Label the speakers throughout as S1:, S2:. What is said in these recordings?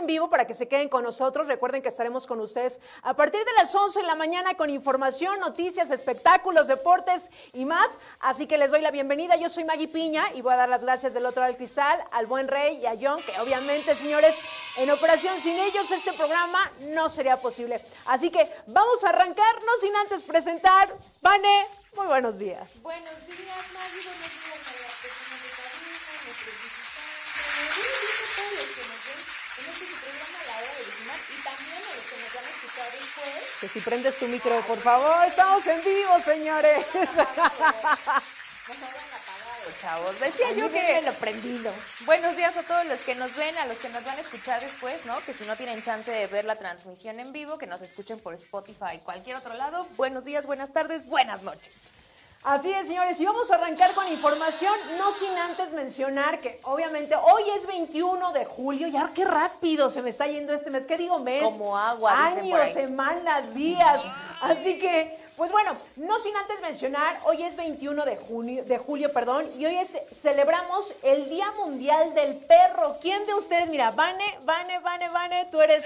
S1: en vivo para que se queden con nosotros. Recuerden que estaremos con ustedes a partir de las 11 de la mañana con información, noticias, espectáculos, deportes y más. Así que les doy la bienvenida. Yo soy Maggie Piña y voy a dar las gracias del otro lado del cristal al buen Rey y a John, que obviamente, señores, en operación sin ellos este programa no sería posible. Así que vamos a arrancarnos sin antes presentar. Vane, muy buenos días.
S2: Buenos días, Maggie. Buenos días a las personas de cabina, nuestros visitantes. A todos los que nos ven en este su programa La Hora de y también a los que nos van a escuchar después.
S1: Que si prendes tu micro, por favor. Estamos en vivo, señores.
S2: Chavos. Decía yo que
S1: déjenlo prendido.
S2: buenos días a todos los que nos ven, a los que nos van a escuchar después, ¿no? Que si no tienen chance de ver la transmisión en vivo, que nos escuchen por Spotify, cualquier otro lado. Buenos días, buenas tardes, buenas noches.
S1: Así es, señores, y vamos a arrancar con información, no sin antes mencionar que obviamente hoy es 21 de julio, ya qué rápido se me está yendo este mes, ¿qué digo mes?
S2: Como agua,
S1: Años, semanas, días. Así que, pues bueno, no sin antes mencionar, hoy es 21 de junio, de julio, perdón, y hoy es, celebramos el Día Mundial del Perro. ¿Quién de ustedes, mira, Vane, Vane, Vane, Vane, tú eres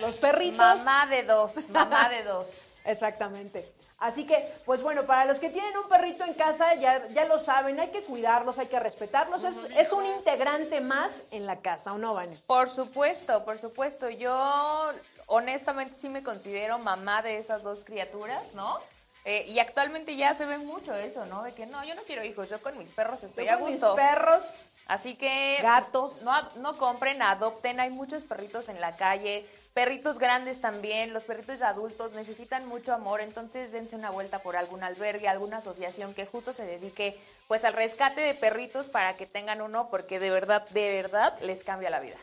S1: los perritos?
S2: Mamá de dos, mamá de dos.
S1: Exactamente. Así que, pues bueno, para los que tienen un perrito en casa, ya, ya lo saben, hay que cuidarlos, hay que respetarlos. Es, es un integrante más en la casa, ¿o no, Vane?
S2: Por supuesto, por supuesto. Yo honestamente sí me considero mamá de esas dos criaturas, ¿no? Eh, y actualmente ya se ve mucho eso, ¿no? De que no, yo no quiero hijos, yo con mis perros estoy
S1: Yo
S2: a
S1: con
S2: gusto.
S1: Mis perros,
S2: Así que
S1: Gatos.
S2: No, no compren, adopten. Hay muchos perritos en la calle, perritos grandes también. Los perritos adultos necesitan mucho amor, entonces dense una vuelta por algún albergue, alguna asociación que justo se dedique pues al rescate de perritos para que tengan uno, porque de verdad, de verdad les cambia la vida.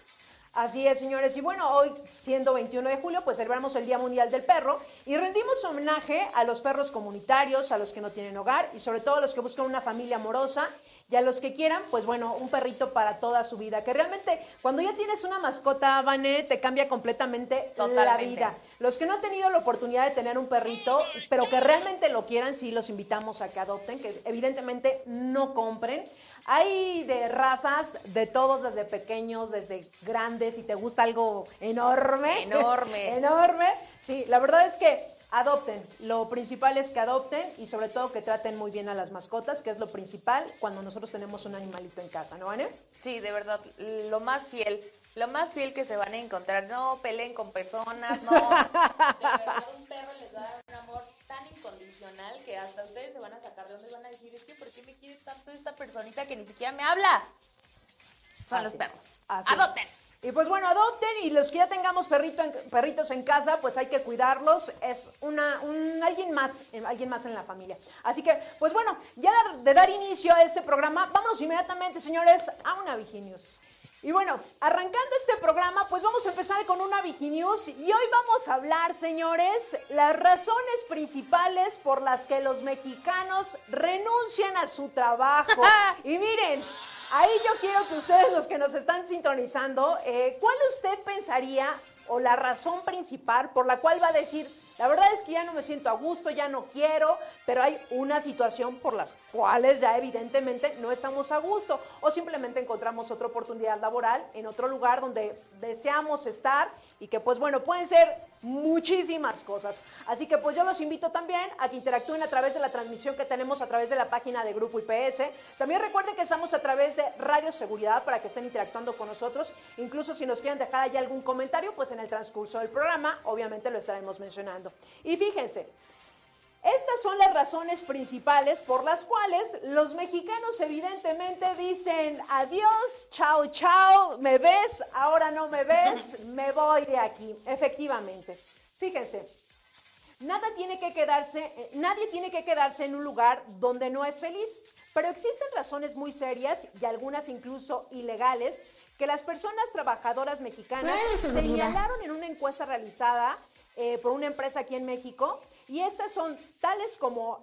S1: Así es, señores. Y bueno, hoy, siendo 21 de julio, pues celebramos el Día Mundial del Perro y rendimos homenaje a los perros comunitarios, a los que no tienen hogar y sobre todo a los que buscan una familia amorosa y a los que quieran, pues bueno, un perrito para toda su vida. Que realmente, cuando ya tienes una mascota, Vané, te cambia completamente la vida. Los que no han tenido la oportunidad de tener un perrito, pero que realmente lo quieran, sí los invitamos a que adopten, que evidentemente no compren. Hay de razas de todos, desde pequeños, desde grandes, si te gusta algo enorme.
S2: Enorme.
S1: enorme. Sí, la verdad es que adopten. Lo principal es que adopten y sobre todo que traten muy bien a las mascotas, que es lo principal cuando nosotros tenemos un animalito en casa, ¿no, Vane?
S2: Sí, de verdad, lo más fiel, lo más fiel que se van a encontrar. No peleen con personas, no. De verdad, un perro les va a dar un amor tan incondicional que hasta ustedes se van a sacar de donde van a decir, es que ¿por qué me quiere tanto esta personita que ni siquiera me habla? Son
S1: Así
S2: los perros. Adopten.
S1: Y pues bueno, adopten y los que ya tengamos perrito en- perritos en casa, pues hay que cuidarlos. Es una, un, alguien más, eh, alguien más en la familia. Así que, pues bueno, ya de dar inicio a este programa, vámonos inmediatamente, señores, a una Viginews. Y bueno, arrancando este programa, pues vamos a empezar con una Viginews y hoy vamos a hablar, señores, las razones principales por las que los mexicanos renuncian a su trabajo. y miren, Ahí yo quiero que ustedes, los que nos están sintonizando, eh, ¿cuál usted pensaría o la razón principal por la cual va a decir, la verdad es que ya no me siento a gusto, ya no quiero, pero hay una situación por las cuales ya evidentemente no estamos a gusto o simplemente encontramos otra oportunidad laboral en otro lugar donde deseamos estar y que pues bueno, pueden ser muchísimas cosas. Así que pues yo los invito también a que interactúen a través de la transmisión que tenemos a través de la página de Grupo IPS. También recuerden que estamos a través de Radio Seguridad para que estén interactuando con nosotros. Incluso si nos quieren dejar ahí algún comentario, pues en el transcurso del programa obviamente lo estaremos mencionando. Y fíjense, estas son las razones principales por las cuales los mexicanos evidentemente dicen adiós, chao, chao, me ves, ahora no me ves, me voy de aquí. Efectivamente. Fíjense, nada tiene que quedarse, eh, nadie tiene que quedarse en un lugar donde no es feliz, pero existen razones muy serias y algunas incluso ilegales que las personas trabajadoras mexicanas señalaron en una encuesta realizada eh, por una empresa aquí en México y estas son tales como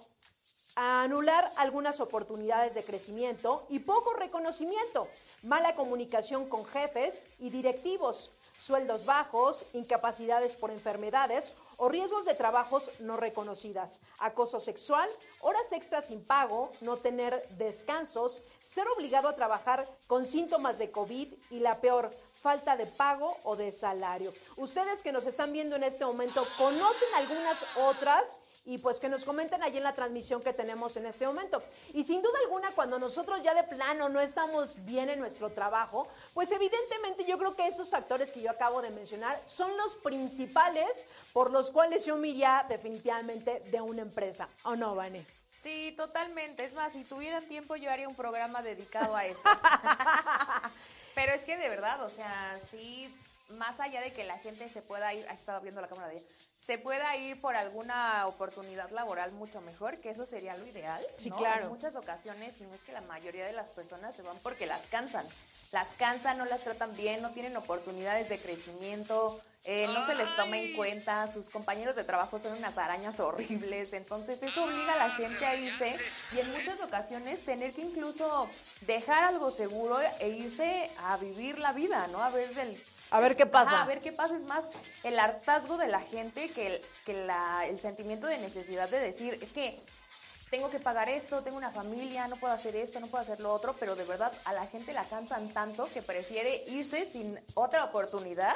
S1: anular algunas oportunidades de crecimiento y poco reconocimiento, mala comunicación con jefes y directivos, sueldos bajos, incapacidades por enfermedades o riesgos de trabajos no reconocidas, acoso sexual, horas extras sin pago, no tener descansos, ser obligado a trabajar con síntomas de COVID y la peor, falta de pago o de salario. Ustedes que nos están viendo en este momento, ¿conocen algunas otras? y pues que nos comenten allí en la transmisión que tenemos en este momento. Y sin duda alguna, cuando nosotros ya de plano no estamos bien en nuestro trabajo, pues evidentemente yo creo que esos factores que yo acabo de mencionar son los principales por los cuales yo me iría definitivamente de una empresa. ¿O no, Vane?
S2: Sí, totalmente. Es más, si tuvieran tiempo yo haría un programa dedicado a eso. Pero es que de verdad, o sea, sí, más allá de que la gente se pueda ir, ha estado viendo la cámara de ella, se pueda ir por alguna oportunidad laboral mucho mejor, que eso sería lo ideal.
S1: Sí, claro.
S2: En muchas ocasiones, si no es que la mayoría de las personas se van porque las cansan. Las cansan, no las tratan bien, no tienen oportunidades de crecimiento, eh, no se les toma en cuenta, sus compañeros de trabajo son unas arañas horribles, entonces eso obliga a la gente a irse y en muchas ocasiones tener que incluso dejar algo seguro e irse a vivir la vida, ¿no? A ver del
S1: a ver qué pasa.
S2: a ver qué pasa. Es más el hartazgo de la gente que, el, que la, el sentimiento de necesidad de decir, es que tengo que pagar esto, tengo una familia, no puedo hacer esto, no puedo hacer lo otro, pero de verdad a la gente la cansan tanto que prefiere irse sin otra oportunidad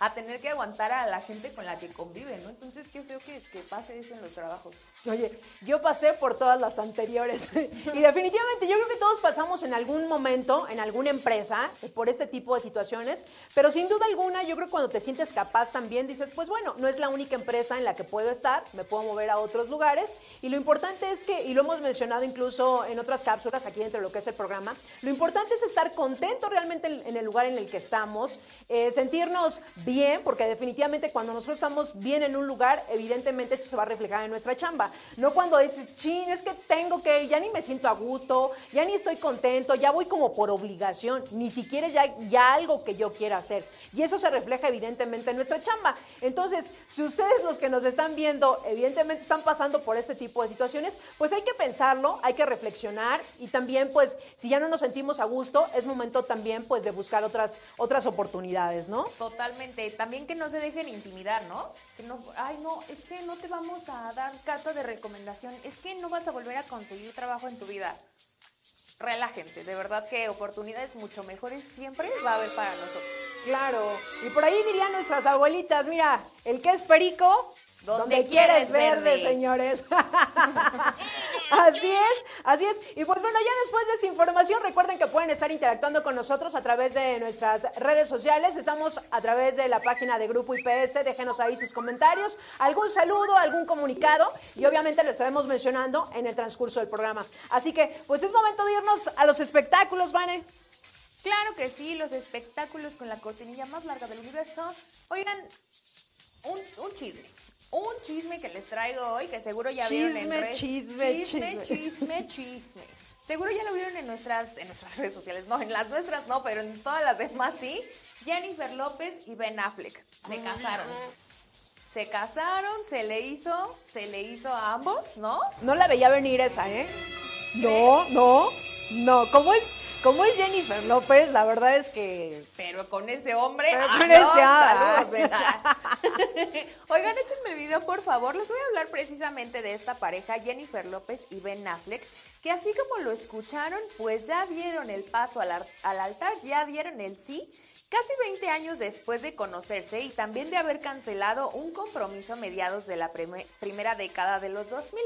S2: a tener que aguantar a la gente con la que convive, ¿no? Entonces, qué feo que, que pase eso en los trabajos.
S1: Oye, yo pasé por todas las anteriores y definitivamente yo creo que todos pasamos en algún momento, en alguna empresa, por este tipo de situaciones, pero sin duda alguna yo creo que cuando te sientes capaz también dices, pues bueno, no es la única empresa en la que puedo estar, me puedo mover a otros lugares y lo importante es que, y lo hemos mencionado incluso en otras cápsulas aquí dentro de lo que es el programa, lo importante es estar contento realmente en el lugar en el que estamos, eh, sentirnos bien, porque definitivamente cuando nosotros estamos bien en un lugar, evidentemente eso se va a reflejar en nuestra chamba. No cuando dices, chin, es que tengo que, ya ni me siento a gusto, ya ni estoy contento, ya voy como por obligación, ni siquiera ya, ya algo que yo quiera hacer. Y eso se refleja evidentemente en nuestra chamba. Entonces, si ustedes los que nos están viendo, evidentemente están pasando por este tipo de situaciones, pues hay que pensarlo, hay que reflexionar y también, pues, si ya no nos sentimos a gusto, es momento también, pues, de buscar otras, otras oportunidades, ¿no?
S2: Totalmente también que no se dejen intimidar, ¿no? Que no, ay, no, es que no te vamos a dar carta de recomendación, es que no vas a volver a conseguir trabajo en tu vida. Relájense, de verdad que oportunidades mucho mejores siempre va a haber para nosotros.
S1: Claro, y por ahí dirían nuestras abuelitas, mira, el que es perico, donde, quieres verde, señores. así es, así es. Y pues bueno, ya después de esa información, recuerden que pueden estar interactuando con nosotros a través de nuestras redes sociales. Estamos a través de la página de Grupo IPS. Déjenos ahí sus comentarios, algún saludo, algún comunicado y obviamente lo estaremos mencionando en el transcurso del programa. Así que, pues es momento de irnos a los espectáculos, Vane.
S2: Claro que sí, los espectáculos con la cortinilla más larga del universo. Oigan, un, un chisme un chisme que les traigo hoy, que seguro ya vieron en redes.
S1: Chisme,
S2: chisme, chisme, chisme, Seguro ya lo vieron en nuestras, en nuestras redes sociales, no, en las nuestras no, pero en todas las demás sí. Jennifer López y Ben Affleck se casaron. Se casaron, se le hizo, se le hizo a ambos, ¿no?
S1: No la veía venir esa, ¿eh? No, no, no. ¿Cómo es? Como es Jennifer López, la verdad es que.
S2: Pero con ese hombre.
S1: Pero con ese
S2: saludos, Oigan, échenme el video, por favor. Les voy a hablar precisamente de esta pareja, Jennifer López y Ben Affleck, que así como lo escucharon, pues ya dieron el paso al, al altar, ya dieron el sí. Casi 20 años después de conocerse y también de haber cancelado un compromiso a mediados de la primera década de los 2000.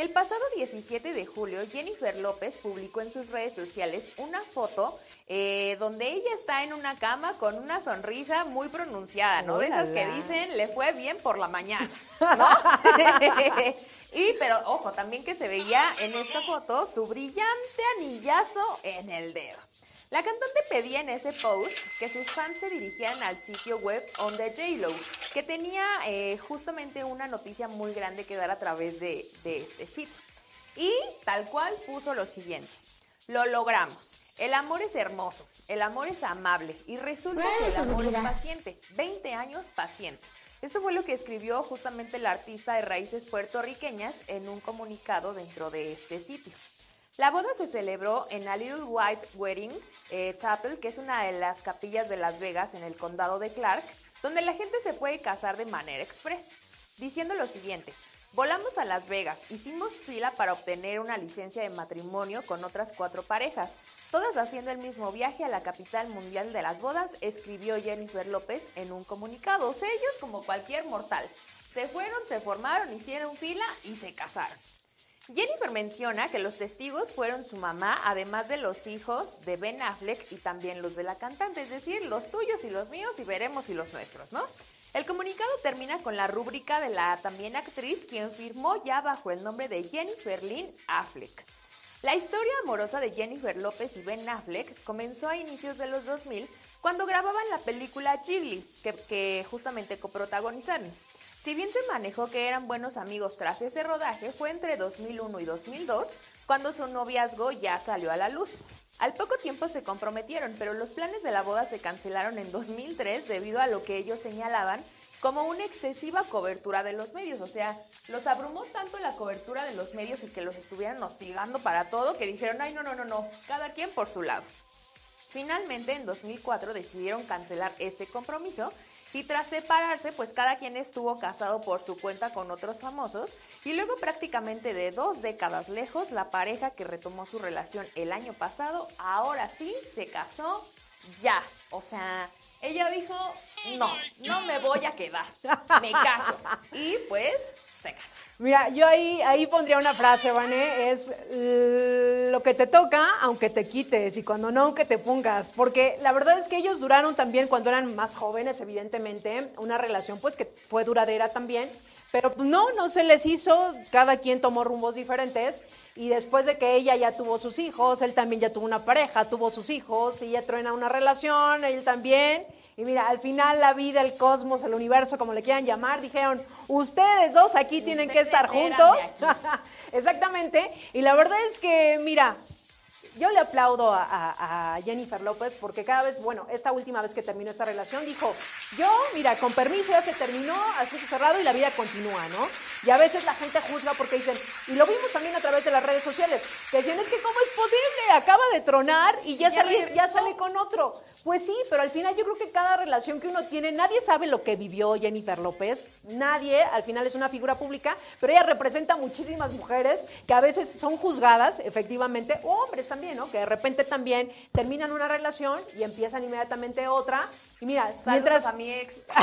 S2: El pasado 17 de julio, Jennifer López publicó en sus redes sociales una foto eh, donde ella está en una cama con una sonrisa muy pronunciada, ¿no? De esas que dicen, le fue bien por la mañana, ¿no? y, pero ojo, también que se veía en esta foto su brillante anillazo en el dedo. La cantante pedía en ese post que sus fans se dirigieran al sitio web On The J-Lo, que tenía eh, justamente una noticia muy grande que dar a través de, de este sitio. Y tal cual puso lo siguiente. Lo logramos. El amor es hermoso, el amor es amable y resulta que el amor es paciente. 20 años paciente. Esto fue lo que escribió justamente el artista de raíces puertorriqueñas en un comunicado dentro de este sitio. La boda se celebró en la Little White Wedding eh, Chapel, que es una de las capillas de Las Vegas en el condado de Clark, donde la gente se puede casar de manera express, diciendo lo siguiente. Volamos a Las Vegas, hicimos fila para obtener una licencia de matrimonio con otras cuatro parejas, todas haciendo el mismo viaje a la capital mundial de las bodas, escribió Jennifer López en un comunicado. O sea, ellos como cualquier mortal, se fueron, se formaron, hicieron fila y se casaron. Jennifer menciona que los testigos fueron su mamá, además de los hijos de Ben Affleck y también los de la cantante, es decir, los tuyos y los míos y veremos si los nuestros, ¿no? El comunicado termina con la rúbrica de la también actriz, quien firmó ya bajo el nombre de Jennifer Lynn Affleck. La historia amorosa de Jennifer López y Ben Affleck comenzó a inicios de los 2000 cuando grababan la película Jiggly, que, que justamente coprotagonizaron. Si bien se manejó que eran buenos amigos tras ese rodaje, fue entre 2001 y 2002 cuando su noviazgo ya salió a la luz. Al poco tiempo se comprometieron, pero los planes de la boda se cancelaron en 2003 debido a lo que ellos señalaban como una excesiva cobertura de los medios. O sea, los abrumó tanto la cobertura de los medios y que los estuvieran hostigando para todo que dijeron, ay, no, no, no, no, cada quien por su lado. Finalmente, en 2004 decidieron cancelar este compromiso y tras separarse, pues cada quien estuvo casado por su cuenta con otros famosos y luego prácticamente de dos décadas lejos, la pareja que retomó su relación el año pasado, ahora sí se casó ya. O sea, ella dijo, no, no me voy a quedar, me caso. Y pues se casa.
S1: Mira, yo ahí, ahí pondría una frase, Vane, es lo que te toca, aunque te quites, y cuando no, aunque te pongas. Porque la verdad es que ellos duraron también cuando eran más jóvenes, evidentemente, una relación pues que fue duradera también. Pero no, no se les hizo, cada quien tomó rumbos diferentes y después de que ella ya tuvo sus hijos, él también ya tuvo una pareja, tuvo sus hijos, y ella truena una relación, él también, y mira, al final la vida, el cosmos, el universo, como le quieran llamar, dijeron, ustedes dos aquí tienen que estar juntos. Exactamente. Y la verdad es que, mira, yo le aplaudo a, Jennifer López porque cada vez, bueno, esta última vez que terminó esta relación, dijo, yo, mira, con permiso ya se terminó, asunto cerrado y la vida continúa, ¿no? Y a veces la gente juzga porque dicen, y lo vimos también a través de las redes sociales, que decían, es que ¿cómo es posible? Acaba de tronar y ya, sale, ya sale con otro. Pues sí, pero al final yo creo que cada relación que uno tiene, nadie sabe lo que vivió Jennifer López, nadie, al final es una figura pública, pero ella representa muchísimas mujeres que a veces son juzgadas, efectivamente, o hombres también que de repente también terminan una relación y empiezan inmediatamente otra. Y mira,
S2: mientras... a mi ex.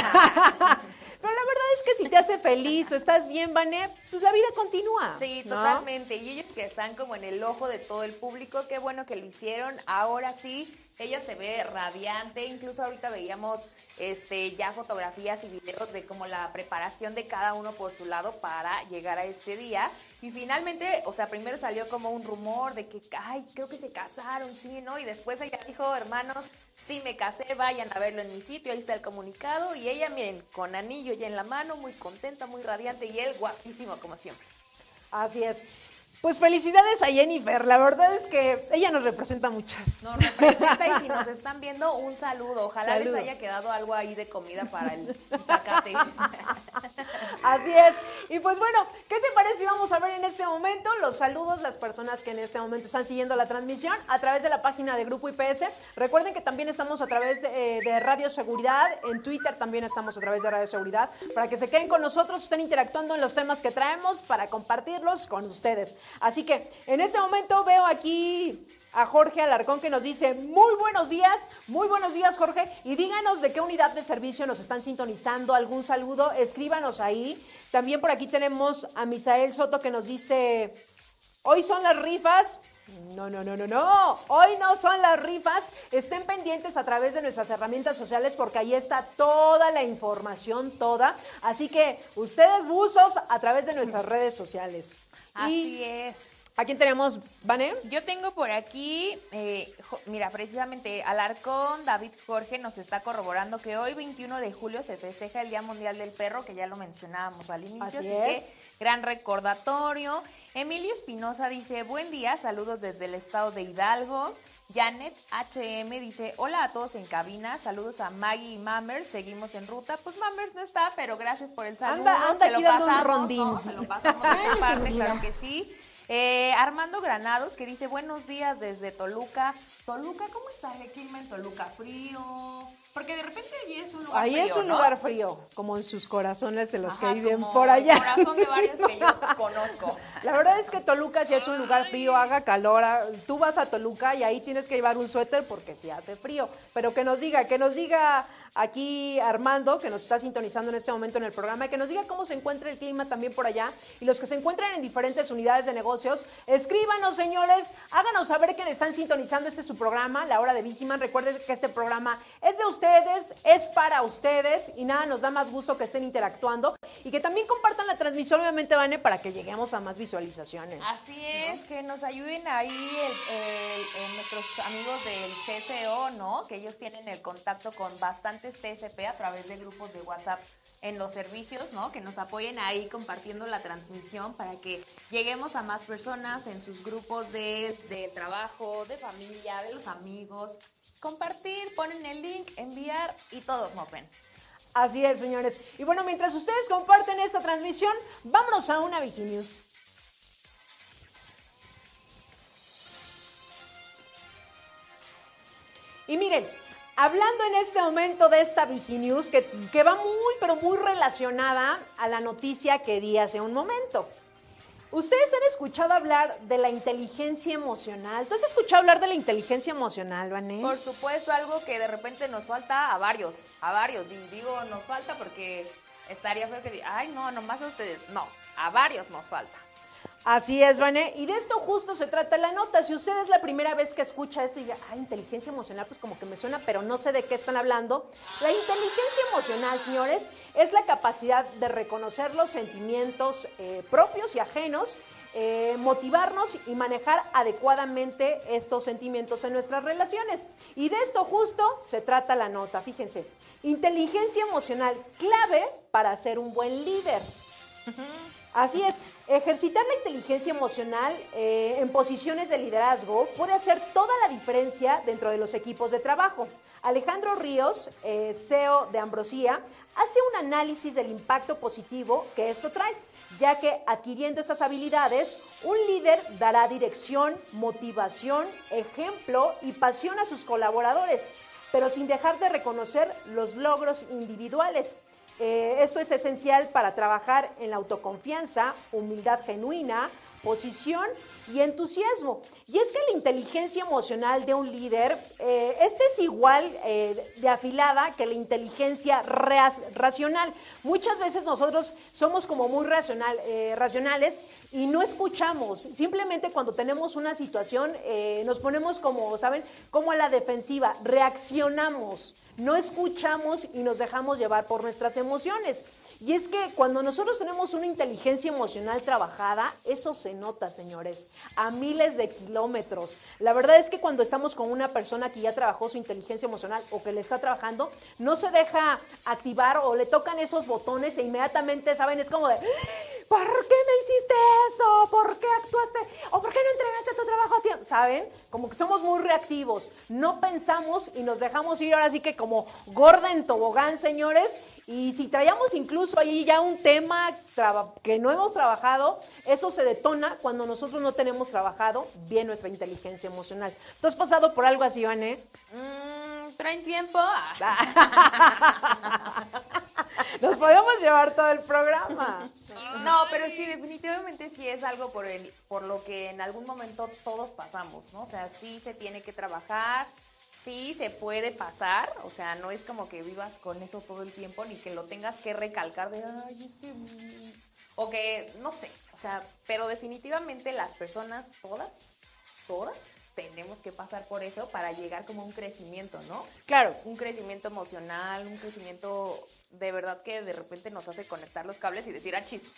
S1: Pero la verdad es que si te hace feliz o estás bien, Vané, pues la vida continúa.
S2: Sí, totalmente. Y ellos que están como en el ojo de todo el público, qué bueno que lo hicieron. Ahora sí, ella se ve radiante, incluso ahorita veíamos este ya fotografías y videos de como la preparación de cada uno por su lado para llegar a este día. Y finalmente, o sea, primero salió como un rumor de que, ay, creo que se casaron, sí, ¿no? Y después ella dijo, hermanos, sí me casé, vayan a verlo en mi sitio, ahí está el comunicado. Y ella, miren, con anillo ya en la mano, muy contenta, muy radiante, y él guapísimo como siempre.
S1: Así es. Pues felicidades a Jennifer, la verdad es que ella nos representa muchas.
S2: Nos representa y si nos están viendo, un saludo. Ojalá les haya quedado algo ahí de comida para el tacate.
S1: Así es. Y pues bueno, ¿qué te parece si vamos a ver en este momento los saludos, las personas que en este momento están siguiendo la transmisión a través de la página de Grupo IPS? Recuerden que también estamos a través eh, de Radio Seguridad, en Twitter también estamos a través de Radio Seguridad, para que se queden con nosotros, estén interactuando en los temas que traemos para compartirlos con ustedes. Así que en este momento veo aquí a Jorge Alarcón que nos dice, muy buenos días, muy buenos días Jorge, y díganos de qué unidad de servicio nos están sintonizando, algún saludo, escríbanos ahí. También por aquí tenemos a Misael Soto que nos dice, hoy son las rifas. No, no, no, no, no. Hoy no son las rifas. Estén pendientes a través de nuestras herramientas sociales porque ahí está toda la información, toda. Así que ustedes buzos a través de nuestras redes sociales.
S2: Así es.
S1: ¿A quién tenemos, Vané?
S2: Yo tengo por aquí, eh, mira, precisamente Alarcón, David Jorge nos está corroborando que hoy, 21 de julio, se festeja el Día Mundial del Perro, que ya lo mencionábamos al inicio, así, que gran recordatorio. Emilio Espinosa dice, buen día, saludos desde el estado de Hidalgo. Janet HM dice, hola a todos en cabina, saludos a Maggie y Mammers, seguimos en ruta. Pues Mammers no está, pero gracias por el saludo.
S1: Anda- anda
S2: se lo
S1: aquí dando un
S2: pasamos,
S1: rondín.
S2: ¿no? Se lo pasamos de tu parte, claro que sí. Eh, Armando Granados que dice, buenos días desde Toluca. Toluca, ¿cómo está el clima en Toluca? ¿Frío? Porque de repente allí es un lugar
S1: Ahí
S2: frío,
S1: es un
S2: ¿no?
S1: lugar frío, como en sus corazones de los
S2: Ajá,
S1: que viven
S2: como
S1: por allá.
S2: el corazón de varios que yo conozco.
S1: La verdad es que Toluca sí es un lugar frío, haga calor. ah, Tú vas a Toluca y ahí tienes que llevar un suéter porque sí hace frío. Pero que nos diga, que nos diga aquí Armando, que nos está sintonizando en este momento en el programa, que nos diga cómo se encuentra el clima también por allá. Y los que se encuentran en diferentes unidades de negocios, escríbanos, señores, háganos saber que están sintonizando este es su programa, La Hora de Vigiman. Recuerden que este programa es de ustedes, es para ustedes y nada, nos da más gusto que estén interactuando y que también compartan la transmisión, obviamente, Vane, para que lleguemos a más visualizaciones.
S2: Así es, que nos ayuden ahí el- el- el- nuestros amigos del CCO, ¿no? Que ellos tienen el contacto con bastantes TSP a través de grupos de WhatsApp en los servicios, ¿no? Que nos apoyen ahí compartiendo la transmisión para que lleguemos a más personas en sus grupos de, de trabajo, de familia, de los amigos. Compartir, ponen el link, enviar y todos nos ven.
S1: Así es, señores. Y bueno, mientras ustedes comparten esta transmisión, vámonos a una Viginews. Y miren, hablando en este momento de esta Viginews, que, que va muy, pero muy relacionada a la noticia que di hace un momento. Ustedes han escuchado hablar de la inteligencia emocional. ¿Tú has escuchado hablar de la inteligencia emocional, Vané?
S2: Por supuesto, algo que de repente nos falta a varios, a varios. Y digo nos falta porque estaría feo que diga, ay, no, nomás a ustedes. No, a varios nos falta.
S1: Así es, Vané. Y de esto justo se trata la nota. Si usted es la primera vez que escucha eso y diga, ah, inteligencia emocional, pues como que me suena, pero no sé de qué están hablando. La inteligencia emocional, señores, es la capacidad de reconocer los sentimientos eh, propios y ajenos, eh, motivarnos y manejar adecuadamente estos sentimientos en nuestras relaciones. Y de esto justo se trata la nota. Fíjense, inteligencia emocional clave para ser un buen líder. Así es, ejercitar la inteligencia emocional eh, en posiciones de liderazgo puede hacer toda la diferencia dentro de los equipos de trabajo. Alejandro Ríos, eh, CEO de Ambrosía, hace un análisis del impacto positivo que esto trae, ya que adquiriendo estas habilidades, un líder dará dirección, motivación, ejemplo y pasión a sus colaboradores, pero sin dejar de reconocer los logros individuales. Eh, esto es esencial para trabajar en la autoconfianza, humildad genuina, posición y entusiasmo. Y es que la inteligencia emocional de un líder, eh, este es igual eh, de afilada que la inteligencia racional. Muchas veces nosotros somos como muy racional, eh, racionales y no escuchamos. Simplemente cuando tenemos una situación eh, nos ponemos como, ¿saben? Como a la defensiva, reaccionamos, no escuchamos y nos dejamos llevar por nuestras emociones. Y es que cuando nosotros tenemos una inteligencia emocional trabajada, eso se nota, señores, a miles de kilómetros. La verdad es que cuando estamos con una persona que ya trabajó su inteligencia emocional o que le está trabajando, no se deja activar o le tocan esos botones e inmediatamente, ¿saben? Es como de, ¿por qué me hiciste eso? ¿Por qué actuaste? ¿O por qué no entregaste tu trabajo a tiempo? ¿Saben? Como que somos muy reactivos, no pensamos y nos dejamos ir ahora sí que como gorda en tobogán, señores. Y si traíamos incluso ahí ya un tema que no hemos trabajado, eso se detona cuando nosotros no tenemos trabajado bien nuestra inteligencia emocional. ¿Tú has pasado por algo así, Vané?
S2: Mm, ¿Traen tiempo?
S1: Nos podemos llevar todo el programa.
S2: No, pero sí, definitivamente sí es algo por, el, por lo que en algún momento todos pasamos, ¿no? O sea, sí se tiene que trabajar, sí se puede pasar, o sea, no es como que vivas con eso todo el tiempo ni que lo tengas que recalcar de, ay, es que... mm", O que, no sé, o sea, pero definitivamente las personas, todas, todas, tenemos que pasar por eso para llegar como a un crecimiento, ¿no?
S1: Claro,
S2: un crecimiento emocional, un crecimiento de verdad que de repente nos hace conectar los cables y decir, achis,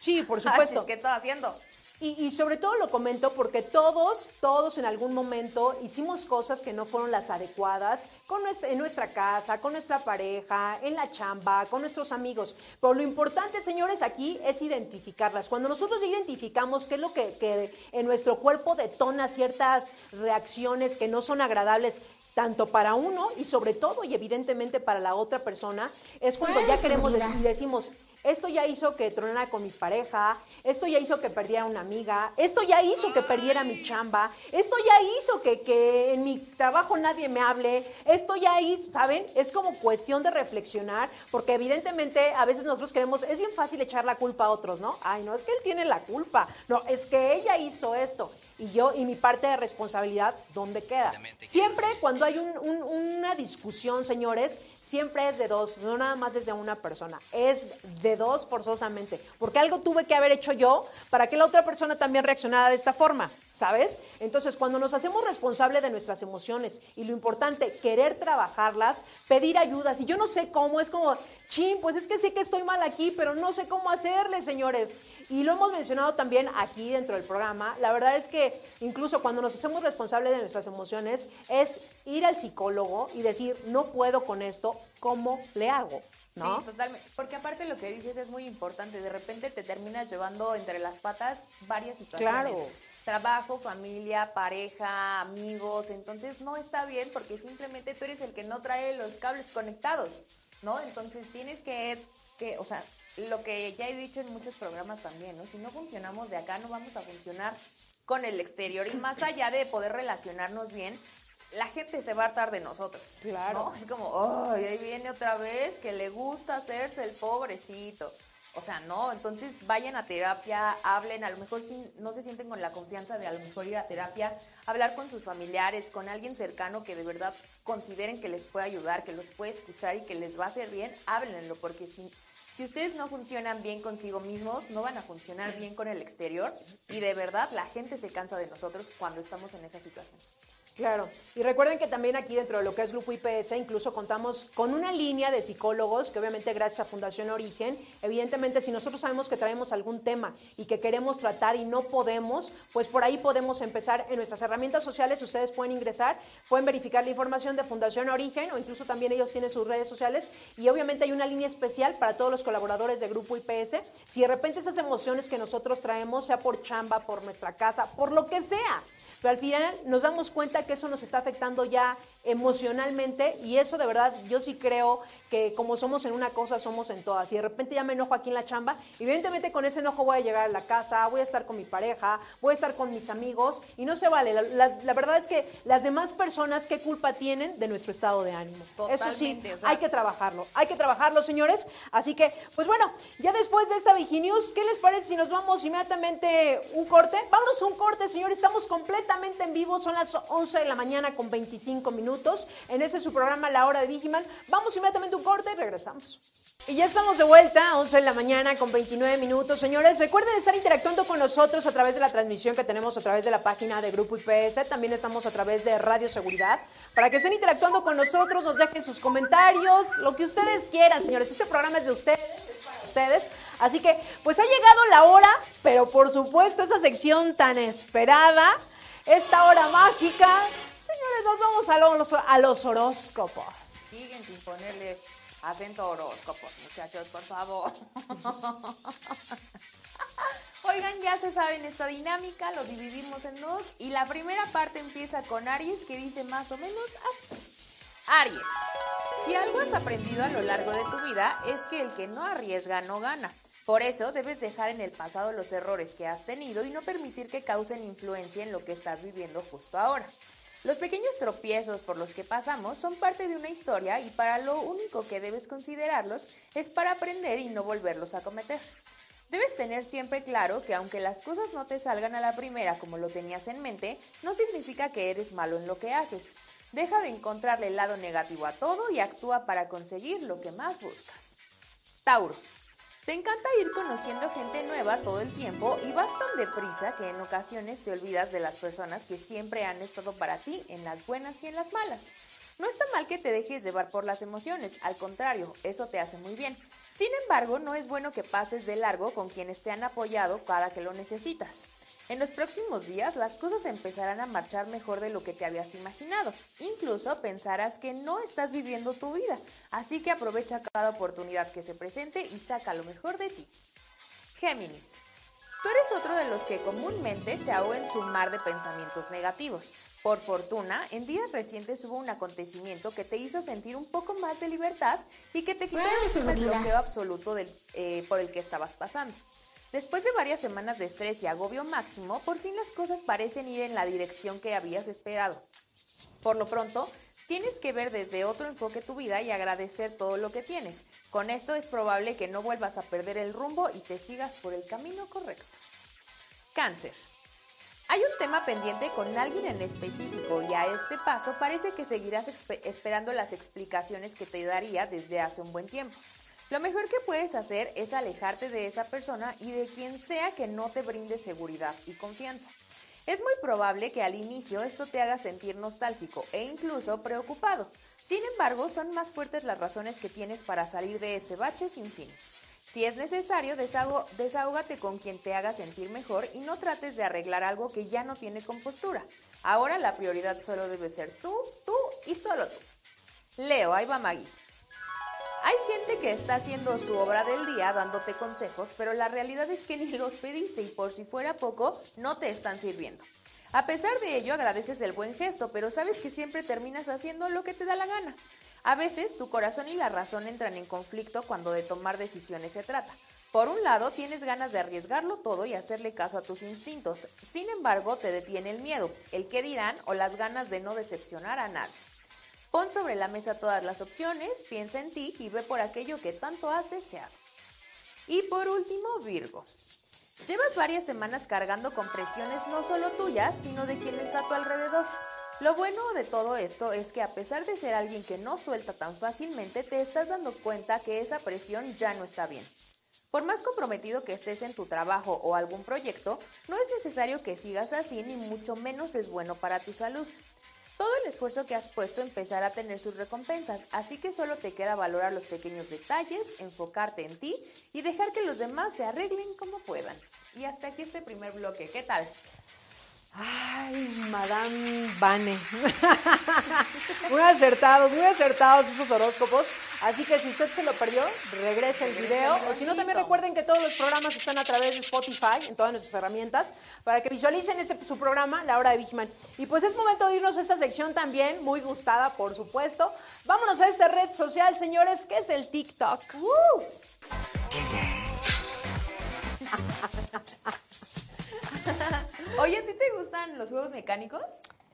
S1: sí, por
S2: achis,
S1: supuesto.
S2: ¿qué estoy haciendo?
S1: Y, sobre todo lo comento porque todos, todos en algún momento hicimos cosas que no fueron las adecuadas con nuestra, en nuestra casa, con nuestra pareja, en la chamba, con nuestros amigos. Pero lo importante, señores, aquí es identificarlas. Cuando nosotros identificamos qué es lo que, que en nuestro cuerpo detona ciertas reacciones que no son agradables, tanto para uno y sobre todo y evidentemente para la otra persona, es cuando ya queremos y decimos, esto ya hizo que tronara con mi pareja, esto ya hizo que perdiera una amiga, esto ya hizo que perdiera mi chamba, esto ya hizo que, que en mi trabajo nadie me hable, esto ya hizo, ¿saben? Es como cuestión de reflexionar, porque evidentemente a veces nosotros queremos, es bien fácil echar la culpa a otros, ¿no? Ay, no, es que él tiene la culpa, no, es que ella hizo esto y yo y mi parte de responsabilidad, ¿dónde queda? Siempre cuando hay una discusión, señores, siempre es de dos, no nada más es de una persona, es de dos forzosamente, porque algo tuve que haber hecho yo para que la otra persona también reaccionara de esta forma, ¿sabes? Entonces, cuando nos hacemos responsables de nuestras emociones y lo importante, querer trabajarlas, pedir ayuda, si yo no sé cómo, es como, chin, pues es que sé que estoy mal aquí, pero no sé cómo hacerle, señores. Y lo hemos mencionado también aquí dentro del programa, la verdad es que incluso cuando nos hacemos responsables de nuestras emociones, es ir al psicólogo y decir, no puedo con esto, ¿cómo le hago? ¿No?
S2: Sí, totalmente. Porque aparte lo que dices es muy importante. De repente te terminas llevando entre las patas varias situaciones. Claro. Trabajo, familia, pareja, amigos. Entonces no está bien porque simplemente tú eres el que no trae los cables conectados, ¿no? Entonces tienes que, que, o sea, lo que ya he dicho en muchos programas también, ¿no? Si no funcionamos de acá, no vamos a funcionar con el exterior. Y más allá de poder relacionarnos bien, la gente se va a hartar de nosotros. Claro. Es como, ay, ahí viene otra vez que le gusta hacerse el pobrecito. O sea, no, entonces vayan a terapia, hablen, a lo mejor si no se sienten con la confianza de a lo mejor ir a terapia, hablar con sus familiares, con alguien cercano que de verdad consideren que les puede ayudar, que los puede escuchar y que les va a hacer bien, háblenlo, porque si, si ustedes no funcionan bien consigo mismos, no van a funcionar bien con el exterior y de verdad la gente se cansa de nosotros cuando estamos en esa situación.
S1: Claro, y recuerden que también aquí dentro de lo que es Grupo IPS incluso contamos con una línea de psicólogos que obviamente gracias a Fundación Origen, evidentemente si nosotros sabemos que traemos algún tema y que queremos tratar y no podemos, pues por ahí podemos empezar en nuestras herramientas sociales, ustedes pueden ingresar, pueden verificar la información de Fundación Origen o incluso también ellos tienen sus redes sociales. Y obviamente hay una línea especial para todos los colaboradores de Grupo IPS. Si de repente esas emociones que nosotros traemos, sea por chamba, por nuestra casa, por lo que sea, pero al final nos damos cuenta que eso nos está afectando ya emocionalmente y eso de verdad yo sí creo que como somos en una cosa somos en todas. Y de repente ya me enojo aquí en la chamba evidentemente con ese enojo voy a llegar a la casa voy a estar con mi pareja voy a estar con mis amigos y no se vale. La, verdad es que las demás personas qué culpa tienen de nuestro estado de ánimo eso sí hay que trabajarlo hay que trabajarlo señores. Así que pues bueno ya después de esta Viginews ¿qué les parece si nos vamos inmediatamente un corte? vámonos un corte señores estamos completamente en vivo son las 11 de la mañana con 25 minutos en ese su programa La Hora de Vigiman. Vamos inmediatamente un corte y regresamos. Y ya estamos de vuelta, 11 de la mañana con 29 minutos. Señores, recuerden estar interactuando con nosotros a través de la transmisión que tenemos a través de la página de Grupo IPS. También estamos a través de Radio Seguridad. Para que estén interactuando con nosotros, nos dejen sus comentarios, lo que ustedes quieran, señores. Este programa es de ustedes, es para ustedes. Así que, pues ha llegado la hora, pero por supuesto, esa sección tan esperada, esta hora mágica Señores, nos vamos a los, a los horóscopos.
S2: Siguen sin ponerle acento horóscopo, muchachos, por favor. Oigan, ya se saben esta dinámica, lo dividimos en dos y la primera parte empieza con Aries que dice más o menos así. Aries, si algo has aprendido a lo largo de tu vida es que el que no arriesga no gana. Por eso debes dejar en el pasado los errores que has tenido y no permitir que causen influencia en lo que estás viviendo justo ahora. Los pequeños tropiezos por los que pasamos son parte de una historia y para lo único que debes considerarlos es para aprender y no volverlos a cometer. Debes tener siempre claro que aunque las cosas no te salgan a la primera como lo tenías en mente, no significa que eres malo en lo que haces. Deja de encontrarle el lado negativo a todo y actúa para conseguir lo que más buscas. Tauro. Te encanta ir conociendo gente nueva todo el tiempo y vas tan deprisa que en ocasiones te olvidas de las personas que siempre han estado para ti en las buenas y en las malas. No está mal que te dejes llevar por las emociones, al contrario, eso te hace muy bien. Sin embargo, no es bueno que pases de largo con quienes te han apoyado cada que lo necesitas. En los próximos días las cosas empezarán a marchar mejor de lo que te habías imaginado. Incluso pensarás que no estás viviendo tu vida. Así que aprovecha cada oportunidad que se presente y saca lo mejor de ti. Géminis. Tú eres otro de los que comúnmente se ahoga en su mar de pensamientos negativos. Por fortuna, en días recientes hubo un acontecimiento que te hizo sentir un poco más de libertad y que te quitó el bloqueo absoluto del, eh, por el que estabas pasando. Después de varias semanas de estrés y agobio máximo, por fin las cosas parecen ir en la dirección que habías esperado. Por lo pronto, tienes que ver desde otro enfoque tu vida y agradecer todo lo que tienes. Con esto es probable que no vuelvas a perder el rumbo y te sigas por el camino correcto. Cáncer. Hay un tema pendiente con alguien en específico y a este paso parece que seguirás esperando las explicaciones que te daría desde hace un buen tiempo. Lo mejor que puedes hacer es alejarte de esa persona y de quien sea que no te brinde seguridad y confianza. Es muy probable que al inicio esto te haga sentir nostálgico e incluso preocupado. Sin embargo, son más fuertes las razones que tienes para salir de ese bache sin fin. Si es necesario, desahógate con quien te haga sentir mejor y no trates de arreglar algo que ya no tiene compostura. Ahora la prioridad solo debe ser tú, tú y solo tú. Leo, ahí va Maggie. Hay gente que está haciendo su obra del día dándote consejos, pero la realidad es que ni los pediste y por si fuera poco, no te están sirviendo. A pesar de ello, agradeces el buen gesto, pero sabes que siempre terminas haciendo lo que te da la gana. A veces tu corazón y la razón entran en conflicto cuando de tomar decisiones se trata. Por un lado, tienes ganas de arriesgarlo todo y hacerle caso a tus instintos. Sin embargo, te detiene el miedo, el qué dirán o las ganas de no decepcionar a nadie. Pon sobre la mesa todas las opciones, piensa en ti y ve por aquello que tanto has deseado. Y por último, Virgo. Llevas varias semanas cargando con presiones no solo tuyas, sino de quien está a tu alrededor. Lo bueno de todo esto es que a pesar de ser alguien que no suelta tan fácilmente, te estás dando cuenta que esa presión ya no está bien. Por más comprometido que estés en tu trabajo o algún proyecto, no es necesario que sigas así ni mucho menos es bueno para tu salud. Todo el esfuerzo que has puesto empezará a tener sus recompensas, así que solo te queda valorar los pequeños detalles, enfocarte en ti y dejar que los demás se arreglen como puedan. Y hasta aquí este primer bloque, ¿qué tal?
S1: Ay, Madame Vane. muy acertados, muy acertados esos horóscopos. Así que si usted se lo perdió, regrese el video. O si no, también recuerden que todos los programas están a través de Spotify, en todas nuestras herramientas, para que visualicen ese, su programa, La Hora de Big Y pues es momento de irnos a esta sección también, muy gustada, por supuesto. Vámonos a esta red social, señores, que es el TikTok.
S2: Oye, ¿a ti te gustan los juegos mecánicos?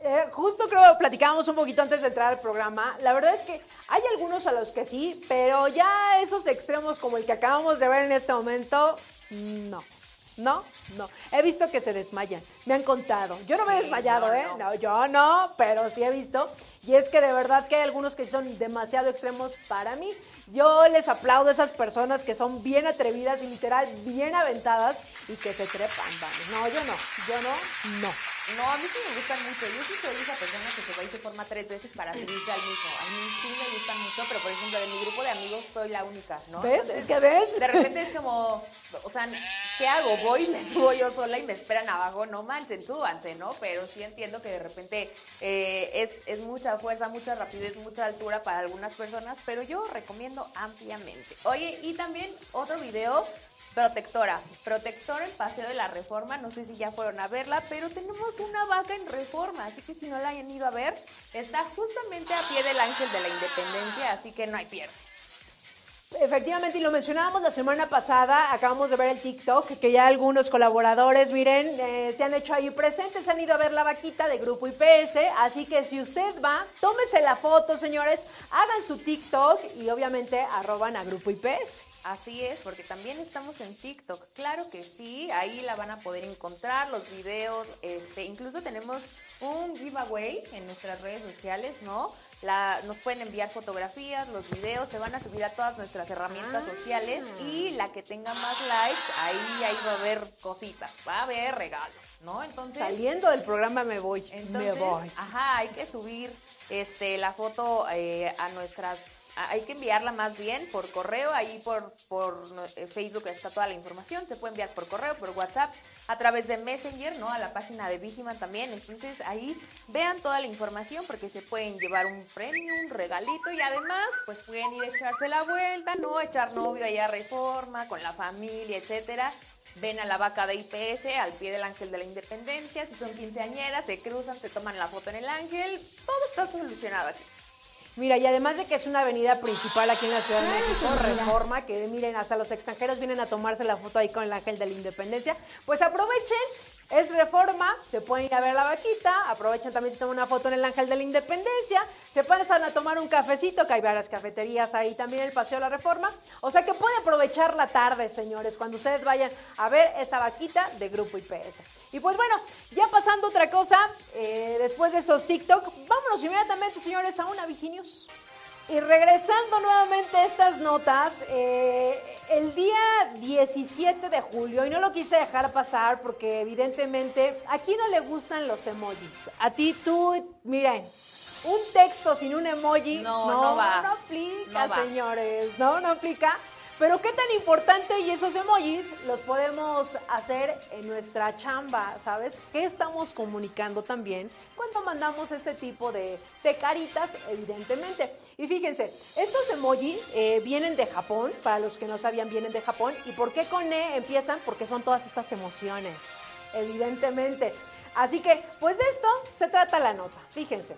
S1: Eh, justo creo que platicábamos un poquito antes de entrar al programa. La verdad es que hay algunos a los que sí, pero ya esos extremos como el que acabamos de ver en este momento, no. No, no. He visto que se desmayan. Me han contado. Yo no me he desmayado, ¿eh? No. yo no, pero sí he visto. Y es que de verdad que hay algunos que son demasiado extremos para mí. Yo les aplaudo a esas personas que son bien atrevidas y literal bien aventadas y que se trepan, No, yo no, yo no, no.
S2: No, a mí sí me gustan mucho. Yo sí soy esa persona que se va y se forma tres veces para subirse al mismo. A mí sí me gustan mucho, pero por ejemplo, de mi grupo de amigos soy la única, ¿no?
S1: ¿Ves? es que ves.
S2: De repente es como, o sea, ¿qué hago? Voy, me subo yo sola y me esperan abajo. No manchen, súbanse, ¿no? Pero sí entiendo que de repente eh, es, es mucha fuerza, mucha rapidez, mucha altura para algunas personas, pero yo recomiendo ampliamente. Oye, y también otro video Protectora. Protectora en Paseo de la Reforma. No sé si ya fueron a verla, pero tenemos una vaca en Reforma. Así que si no la hayan ido a ver, está justamente a pie del Ángel de la Independencia. Así que no hay pierde.
S1: Efectivamente, y lo mencionábamos la semana pasada, acabamos de ver el TikTok, que ya algunos colaboradores, miren, eh, se han hecho ahí presentes, han ido a ver la vaquita de Grupo IPS, así que si usted va, tómese la foto, señores, hagan su TikTok y obviamente arroban a Grupo IPS.
S2: Así es, porque también estamos en TikTok. Claro que sí, ahí la van a poder encontrar, los videos, este, incluso tenemos un giveaway en nuestras redes sociales, ¿no? La, nos pueden enviar fotografías, los videos, se van a subir a todas nuestras herramientas ah. sociales y la que tenga más likes, ahí, ahí va a haber cositas, va a haber regalo, ¿no?
S1: Entonces. Saliendo del programa me voy.
S2: Entonces,
S1: me voy.
S2: Ajá, hay que subir este, la foto eh, a nuestras, hay que enviarla más bien por correo, ahí por, por eh, Facebook está toda la información, se puede enviar por correo, por WhatsApp, a través de Messenger, ¿no? A la página de Vigiman también, entonces ahí vean toda la información porque se pueden llevar un premio, un regalito y además pues pueden ir a echarse la vuelta, ¿no? Echar novio allá a Reforma, con la familia, etcétera ven a la vaca de IPS al pie del Ángel de la Independencia, si son quinceañeras, se cruzan, se toman la foto en el Ángel, todo está solucionado aquí.
S1: Mira, y además de que es una avenida principal aquí en la Ciudad de México, Reforma, que miren, hasta los extranjeros vienen a tomarse la foto ahí con el Ángel de la Independencia, pues aprovechen es reforma, se pueden ir a ver la vaquita, aprovechen también si toman una foto en el Ángel de la Independencia, se pasan a tomar un cafecito, que hay varias cafeterías ahí también el Paseo de la Reforma. O sea que pueden aprovechar la tarde, señores, cuando ustedes vayan a ver esta vaquita de Grupo IPS. Y pues bueno, ya pasando otra cosa, eh, después de esos TikTok, vámonos inmediatamente, señores, a una Viginius. Y regresando nuevamente a estas notas, eh, el día 17 de julio, y no lo quise dejar pasar porque evidentemente aquí no le gustan los emojis. A ti tú, miren, un texto sin un emoji
S2: no, no, va.
S1: no aplica, señores, no, no aplica. Pero qué tan importante y esos emojis los podemos hacer en nuestra chamba, ¿sabes? ¿Qué estamos comunicando también cuando mandamos este tipo de, caritas, evidentemente? Y fíjense, estos emojis eh, vienen de Japón, para los que no sabían, vienen de Japón. ¿Y por qué con E empiezan? Porque son todas estas emociones, evidentemente. Así que, pues de esto se trata la nota, fíjense.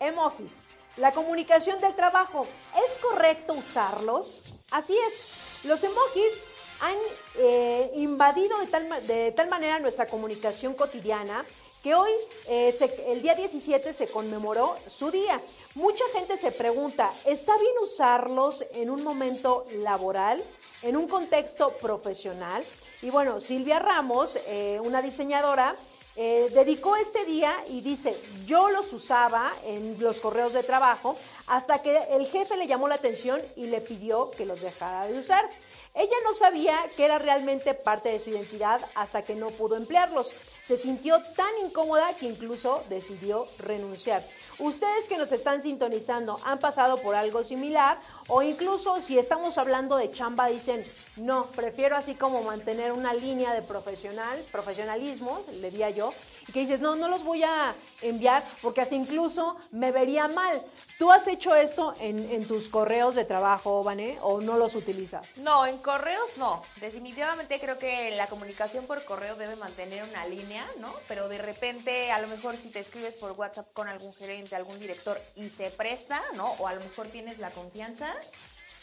S1: Emojis. La comunicación del trabajo, ¿es correcto usarlos? Así es, los emojis han eh, invadido de tal, de tal, manera nuestra comunicación cotidiana que hoy, eh, el día 17, se conmemoró su día. Mucha gente se pregunta, ¿está bien usarlos en un momento laboral, en un contexto profesional? Y bueno, Silvia Ramos, eh, una diseñadora, eh, dedicó este día y dice, yo los usaba en los correos de trabajo hasta que el jefe le llamó la atención y le pidió que los dejara de usar. Ella no sabía que era realmente parte de su identidad hasta que no pudo emplearlos. Se sintió tan incómoda que incluso decidió renunciar. Ustedes que nos están sintonizando han pasado por algo similar o incluso si estamos hablando de chamba dicen, no, prefiero así como mantener una línea de profesional, profesionalismo, le diría yo, y que dices, no, no los voy a enviar porque así incluso me vería mal. ¿Tú has hecho esto en, tus correos de trabajo, Vané, o no los utilizas?
S2: No, en correos no. Definitivamente creo que la comunicación por correo debe mantener una línea, ¿no? Pero de repente, a lo mejor si te escribes por WhatsApp con algún gerente, algún director y se presta, ¿no? O a lo mejor tienes la confianza,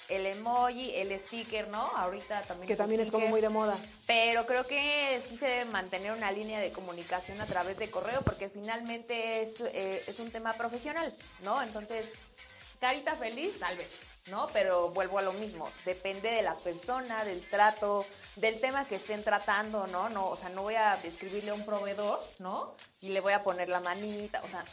S2: el emoji, el sticker, ¿no? Ahorita también.
S1: Que también es como muy de moda.
S2: Pero creo que sí se debe mantener una línea de comunicación a través de correo porque finalmente es, eh, es un tema profesional, ¿no? Entonces, carita feliz, tal vez, ¿no? Pero vuelvo a lo mismo, depende de la persona, del trato, del tema que estén tratando, ¿no? no O sea, no voy a describirle a un proveedor, ¿no? Y le voy a poner la manita, o sea,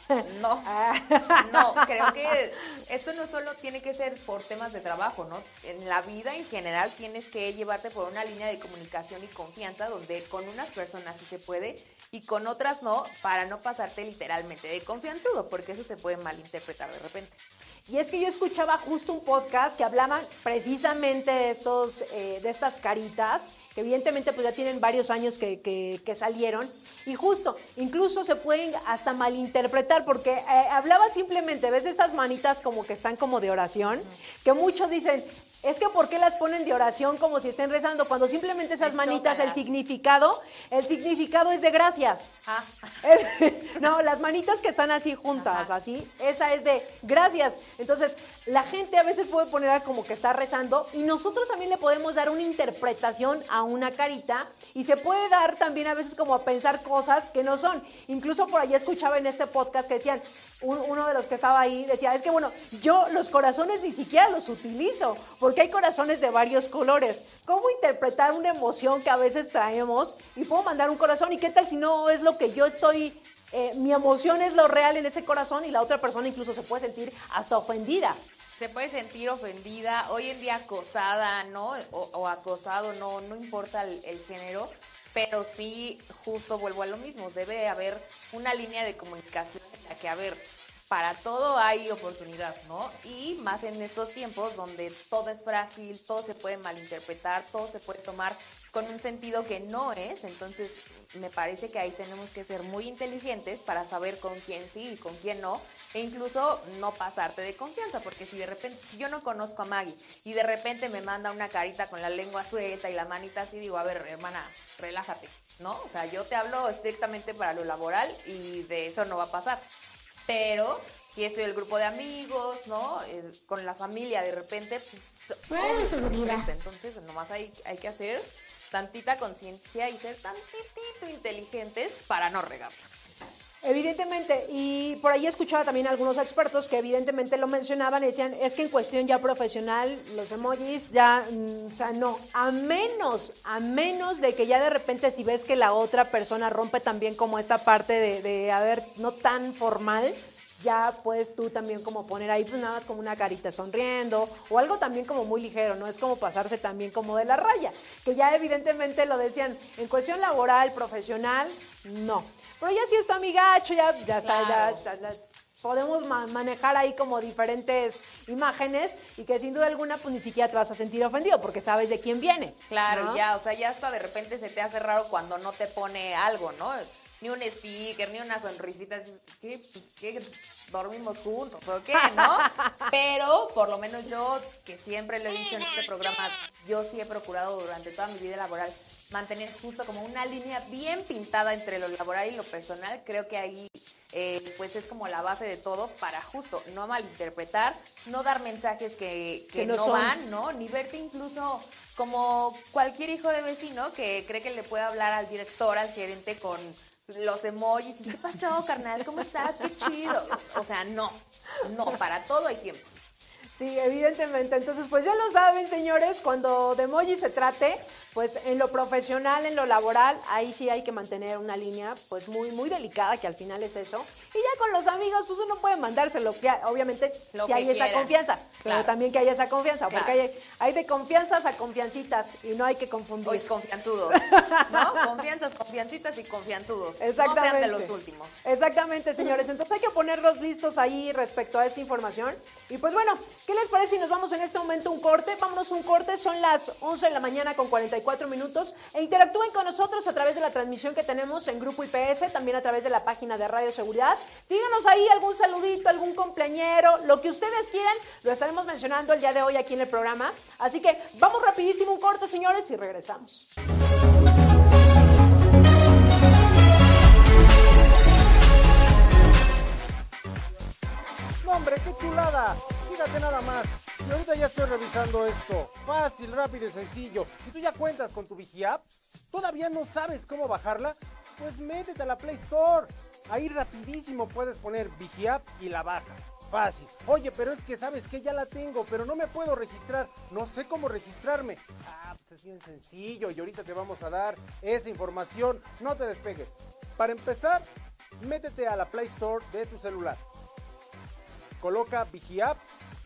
S2: no, no, creo que esto no solo tiene que ser por temas de trabajo, ¿no? En la vida en general tienes que llevarte por una línea de comunicación y confianza donde con unas personas sí se puede y con otras no, para no pasarte literalmente de confianzudo, porque eso se puede malinterpretar de repente.
S1: Y es que yo escuchaba justo un podcast que hablaba precisamente de, estos, eh, de estas caritas, que evidentemente pues ya tienen varios años que, que, salieron, y justo, incluso se pueden hasta malinterpretar, porque eh, hablaba simplemente, ves esas manitas como que están como de oración, que muchos dicen, es que ¿por qué las ponen de oración como si estén rezando? Cuando simplemente esas manitas, el significado, el significado es de gracias. Ah. no, las manitas que están así juntas, así, esa es de gracias. Entonces, la gente a veces puede poner como que está rezando y nosotros también le podemos dar una interpretación a una carita y se puede dar también a veces como a pensar cosas que no son. Incluso por ahí escuchaba en este podcast que decían, uno de los que estaba ahí decía, es que bueno, yo los corazones ni siquiera los utilizo porque hay corazones de varios colores. ¿Cómo interpretar una emoción que a veces traemos y puedo mandar un corazón y qué tal si no es lo que yo estoy eh, mi emoción es lo real en ese corazón y la otra persona incluso se puede sentir hasta ofendida.
S2: Se puede sentir ofendida, hoy en día acosada, ¿no? O, acosado, no, no importa el, género, pero sí, justo vuelvo a lo mismo, debe haber una línea de comunicación en la que, a ver, para todo hay oportunidad, ¿no? Y más en estos tiempos donde todo es frágil, todo se puede malinterpretar, todo se puede tomar con un sentido que no es, entonces me parece que ahí tenemos que ser muy inteligentes para saber con quién sí y con quién no, e incluso no pasarte de confianza, porque si de repente, si yo no conozco a Maggie y de repente me manda una carita con la lengua suelta y la manita así, digo, a ver, hermana, relájate, ¿no? O sea, yo te hablo estrictamente para lo laboral y de eso no va a pasar. Pero si estoy el grupo de amigos, ¿no? Eh, con la familia de repente, pues, pues Entonces, nomás hay, hay que hacer tantita conciencia y ser tantitito inteligentes para no regarla.
S1: Evidentemente, y por ahí escuchaba también algunos expertos que evidentemente lo mencionaban y decían, es que en cuestión ya profesional, los emojis ya, mm, o sea, no, a menos, a menos de que ya de repente si ves que la otra persona rompe también como esta parte de, de a ver, no tan formal, ya puedes tú también como poner ahí pues nada más como una carita sonriendo o algo también como muy ligero, no es como pasarse también como de la raya, que ya evidentemente lo decían en cuestión laboral, profesional, no. Pero ya si está mi gacho, ya, ya está, ya, podemos manejar ahí como diferentes imágenes y que sin duda alguna pues ni siquiera te vas a sentir ofendido porque sabes de quién viene.
S2: Claro, ya, o sea, ya hasta de repente se te hace raro cuando no te pone algo, ¿no? ni un sticker, ni una sonrisita. ¿Qué, pues, ¿Qué? ¿Dormimos juntos o qué? ¿No? Pero por lo menos yo, que siempre lo he dicho en este programa, yo sí he procurado durante toda mi vida laboral mantener justo como una línea bien pintada entre lo laboral y lo personal. Creo que ahí eh, pues es como la base de todo para justo no malinterpretar, no dar mensajes que, que, no, van, ¿no? Ni verte incluso como cualquier hijo de vecino que cree que le puede hablar al director, al gerente con los emojis y ¿qué pasó, carnal? ¿Cómo estás? Qué chido. O sea, no, no, para todo hay tiempo.
S1: Sí, evidentemente. Entonces, pues ya lo saben, señores, cuando de emoji se trate, pues en lo profesional, en lo laboral, ahí sí hay que mantener una línea pues muy, muy delicada, que al final es eso. Y ya con los amigos, pues uno puede mandárselo, obviamente, si hay esa confianza, pero también que haya esa confianza, porque hay, hay, de confianzas a confiancitas y no hay que confundir.
S2: Hoy confianzudos, ¿no? Confianzas, confiancitas y confianzudos. Exactamente. No sean de los últimos.
S1: Exactamente, señores. Entonces hay que ponerlos listos ahí respecto a esta información. Y pues bueno, ¿qué les parece si nos vamos en este momento un corte? Vámonos un corte, son las 11 de la mañana con 44 minutos e interactúen con nosotros a través de la transmisión que tenemos en Grupo IPS, también a través de la página de Radio Seguridad. Díganos ahí algún saludito, algún compañero, lo que ustedes quieran, lo estaremos mencionando el día de hoy aquí en el programa. Así que vamos rapidísimo un corte, señores, y regresamos.
S3: ¡No, hombre, qué chulada! Fíjate nada más. Y ahorita ya estoy revisando esto. Fácil, rápido y sencillo. ¿Y tú ya cuentas con tu VigiApp? ¿Todavía no sabes cómo bajarla? Pues métete a la Play Store. Ahí rapidísimo puedes poner VigiApp y la bajas. Fácil. Oye, pero es que sabes que ya la tengo, pero no me puedo registrar. No sé cómo registrarme. Ah, pues es bien sencillo y ahorita te vamos a dar esa información. No te despegues. Para empezar, métete a la Play Store de tu celular. Coloca VigiApp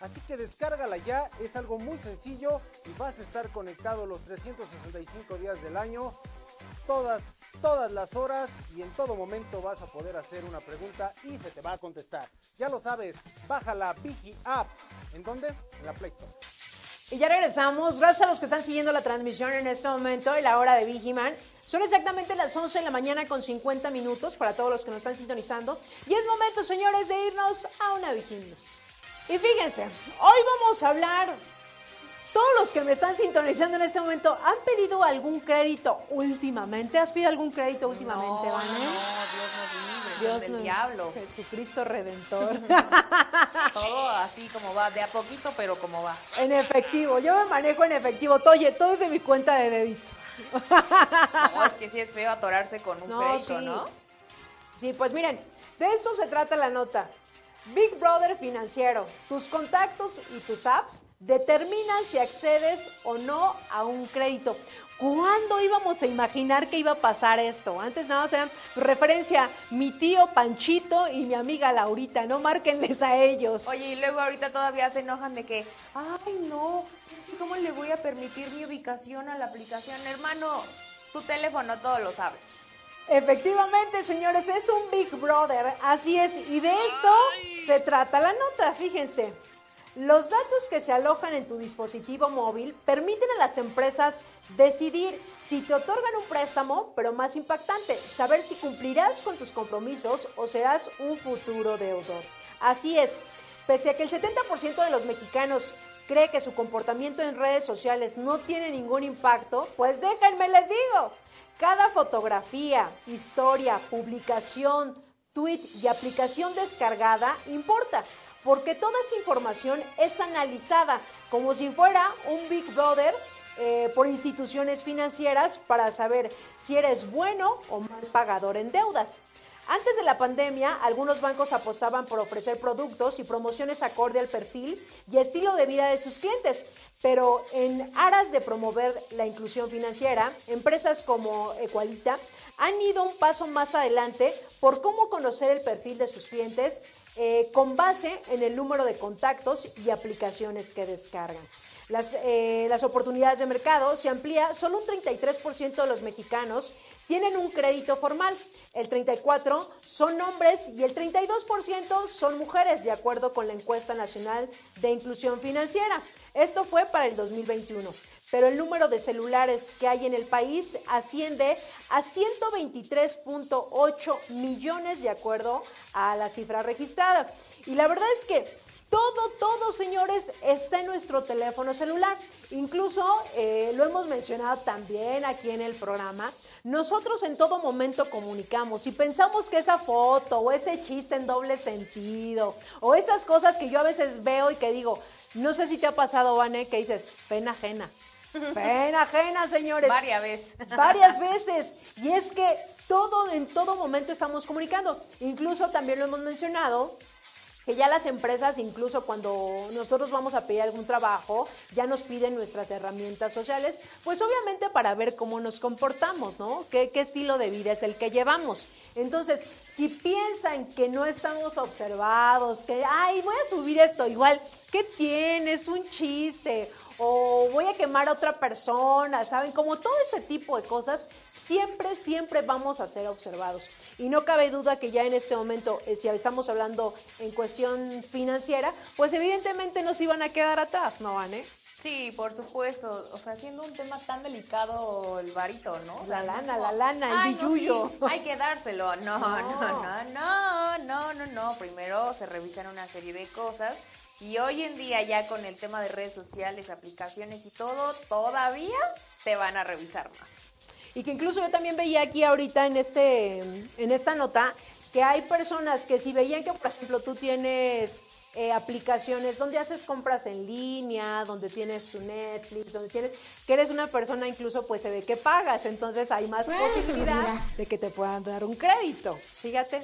S3: Así que descárgala ya, es algo muy sencillo y vas a estar conectado los 365 días del año, todas, todas las horas y en todo momento vas a poder hacer una pregunta y se te va a contestar. Ya lo sabes, baja la Vigi App. ¿En dónde? En la Play Store.
S1: Y ya regresamos. Gracias a los que están siguiendo la transmisión en este momento y la hora de Vigiman. Son exactamente las 11 de la mañana con 50 minutos para todos los que nos están sintonizando. Y es momento, señores, de irnos a una Viginews. Y fíjense, hoy vamos a hablar, todos los que me están sintonizando en este momento, ¿han pedido algún crédito últimamente? ¿Has pedido algún crédito últimamente,
S2: no? No, Dios nos libre, Dios del
S1: no-
S2: diablo.
S1: Jesucristo Redentor.
S2: Todo así como va, de a poquito, pero como va.
S1: en efectivo, yo me manejo en efectivo. Oye, todo es de mi cuenta de débito.
S2: No, es que sí es feo atorarse con un
S1: No,
S2: crédito,
S1: sí.
S2: ¿no?
S1: Sí, pues miren, de esto se trata la nota. Big Brother Financiero, tus contactos y tus apps determinan si accedes o no a un crédito. ¿Cuándo íbamos a imaginar que iba a pasar esto? Antes nada más eran referencia mi tío Panchito y mi amiga Laurita, no márquenles a ellos.
S2: Oye, y luego ahorita todavía se enojan de que, ay, no, ¿cómo le voy a permitir mi ubicación a la aplicación? Hermano, tu teléfono todo lo sabe.
S1: Efectivamente, señores, es un Big Brother, así es, y de esto se trata la nota, fíjense. Los datos que se alojan en tu dispositivo móvil permiten a las empresas decidir si te otorgan un préstamo, pero más impactante, saber si cumplirás con tus compromisos o serás un futuro deudor. Así es, pese a que el 70% de los mexicanos cree que su comportamiento en redes sociales no tiene ningún impacto, pues déjenme les digo. Cada fotografía, historia, publicación, tweet y aplicación descargada importa, porque toda esa información es analizada como si fuera un Big Brother eh, por instituciones financieras para saber si eres bueno o mal pagador en deudas. Antes de la pandemia, algunos bancos apostaban por ofrecer productos y promociones acorde al perfil y estilo de vida de sus clientes, pero en aras de promover la inclusión financiera, empresas como Equalita han ido un paso más adelante por cómo conocer el perfil de sus clientes eh, con base en el número de contactos y aplicaciones que descargan. Las, eh, las oportunidades de mercado se amplía, solo un 33% de los mexicanos tienen un crédito formal, el 34% son hombres y el 32% son mujeres, de acuerdo con la encuesta nacional de inclusión financiera. Esto fue para el 2021 pero el número de celulares que hay en el país asciende a 123.8 millones de acuerdo a la cifra registrada. Y la verdad es que todo, todo, señores, está en nuestro teléfono celular. Incluso eh, lo hemos mencionado también aquí en el programa. Nosotros en todo momento comunicamos. Si pensamos que esa foto o ese chiste en doble sentido o esas cosas que yo a veces veo y que digo, no sé si te ha pasado, Vane, que dices, pena ajena. Pena ajena, señores.
S2: Varias veces.
S1: Varias veces. Y es que todo, en todo momento estamos comunicando. Incluso también lo hemos mencionado que ya las empresas, incluso cuando nosotros vamos a pedir algún trabajo, ya nos piden nuestras herramientas sociales, pues obviamente para ver cómo nos comportamos, ¿no? ¿Qué, qué estilo de vida es el que llevamos? Entonces, si piensan que no estamos observados, que, ay, voy a subir esto, igual, ¿qué tienes? Un chiste, o voy a quemar a otra persona, ¿saben? Como todo este tipo de cosas, siempre, siempre vamos a ser observados. Y no cabe duda que ya en este momento, eh, si estamos hablando en cuestión financiera, pues evidentemente nos iban a quedar atrás, ¿no, Van? eh?
S2: Sí, por supuesto. O sea, siendo un tema tan delicado el varito, ¿no? O sea,
S1: La
S2: no
S1: lana,
S2: como,
S1: la lana, el
S2: "Ay, no,
S1: billuyo".
S2: sí, hay que dárselo. No, no, no, no, no, no, no. Primero se revisan una serie de cosas. Y hoy en día ya con el tema de redes sociales, aplicaciones y todo, todavía te van a revisar más.
S1: Y que incluso yo también veía aquí ahorita en este en esta nota que hay personas que si veían que, por ejemplo, tú tienes eh, aplicaciones donde haces compras en línea, donde tienes tu Netflix, donde tienes, que eres una persona incluso pues se ve que pagas, entonces hay más posibilidad de que te puedan dar un crédito. Fíjate,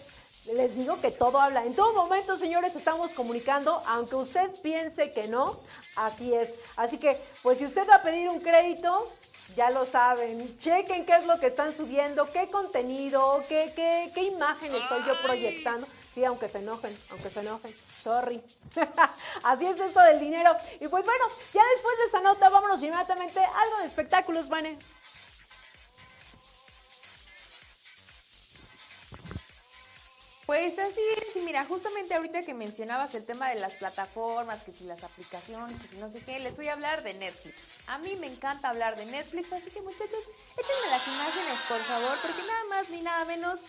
S1: les digo que todo habla. En todo momento, señores, estamos comunicando, aunque usted piense que no, así es. Así que, pues si usted va a pedir un crédito, ya lo saben, chequen qué es lo que están subiendo, qué contenido, qué, qué, qué imagen estoy yo proyectando. Sí, aunque se enojen, aunque se enojen. Sorry. Así es esto del dinero. Y pues bueno, ya después de esta nota, vámonos inmediatamente a algo de espectáculos, Vane.
S2: Pues así es, mira, justamente ahorita que mencionabas el tema de las plataformas, que si las aplicaciones, que si no sé qué, les voy a hablar de Netflix. A mí me encanta hablar de Netflix, así que muchachos, échenme las imágenes, por favor, porque nada más ni nada menos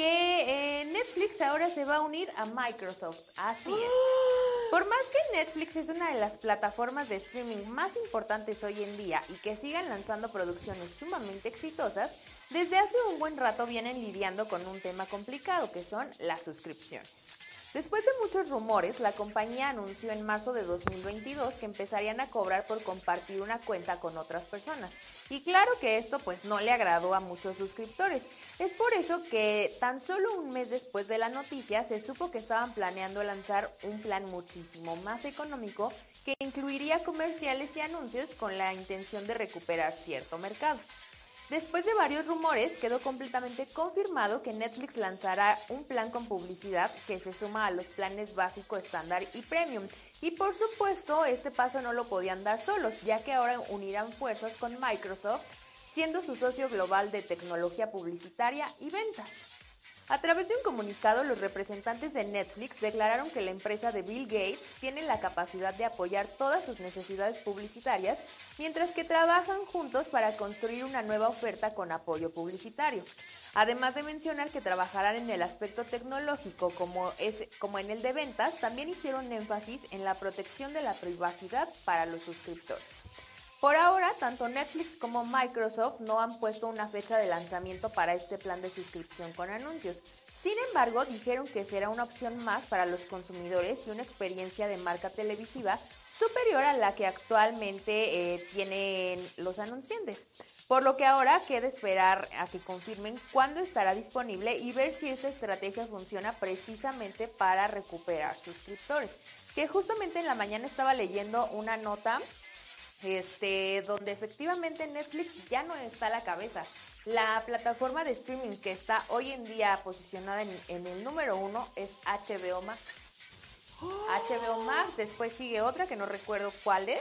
S2: que eh, Netflix ahora se va a unir a Microsoft. Así es. Por más que Netflix es una de las plataformas de streaming más importantes hoy en día y que sigan lanzando producciones sumamente exitosas, desde hace un buen rato vienen lidiando con un tema complicado que son las suscripciones. Después de muchos rumores, la compañía anunció en marzo de 2022 que empezarían a cobrar por compartir una cuenta con otras personas. Y claro que esto pues no le agradó a muchos suscriptores. Es por eso que tan solo un mes después de la noticia se supo que estaban planeando lanzar un plan muchísimo más económico que incluiría comerciales y anuncios con la intención de recuperar cierto mercado. Después de varios rumores, quedó completamente confirmado que Netflix lanzará un plan con publicidad que se suma a los planes básico, estándar y premium. Y por supuesto, este paso no lo podían dar solos, ya que ahora unirán fuerzas con Microsoft, siendo su socio global de tecnología publicitaria y ventas. A través de un comunicado, los representantes de Netflix declararon que la empresa de Bill Gates tiene la capacidad de apoyar todas sus necesidades publicitarias, mientras que trabajan juntos para construir una nueva oferta con apoyo publicitario. Además de mencionar que trabajarán en el aspecto tecnológico como, es, como en el de ventas, también hicieron énfasis en la protección de la privacidad para los suscriptores. Por ahora, tanto Netflix como Microsoft no han puesto una fecha de lanzamiento para este plan de suscripción con anuncios. Sin embargo, dijeron que será una opción más para los consumidores y una experiencia de marca televisiva superior a la que actualmente eh, tienen los anunciantes. Por lo que ahora queda esperar a que confirmen cuándo estará disponible y ver si esta estrategia funciona precisamente para recuperar suscriptores. Que justamente en la mañana estaba leyendo una nota este, donde efectivamente Netflix ya no está a la cabeza. La plataforma de streaming que está hoy en día posicionada en, el número uno es HBO Max. HBO Max, después sigue otra que no recuerdo cuál es.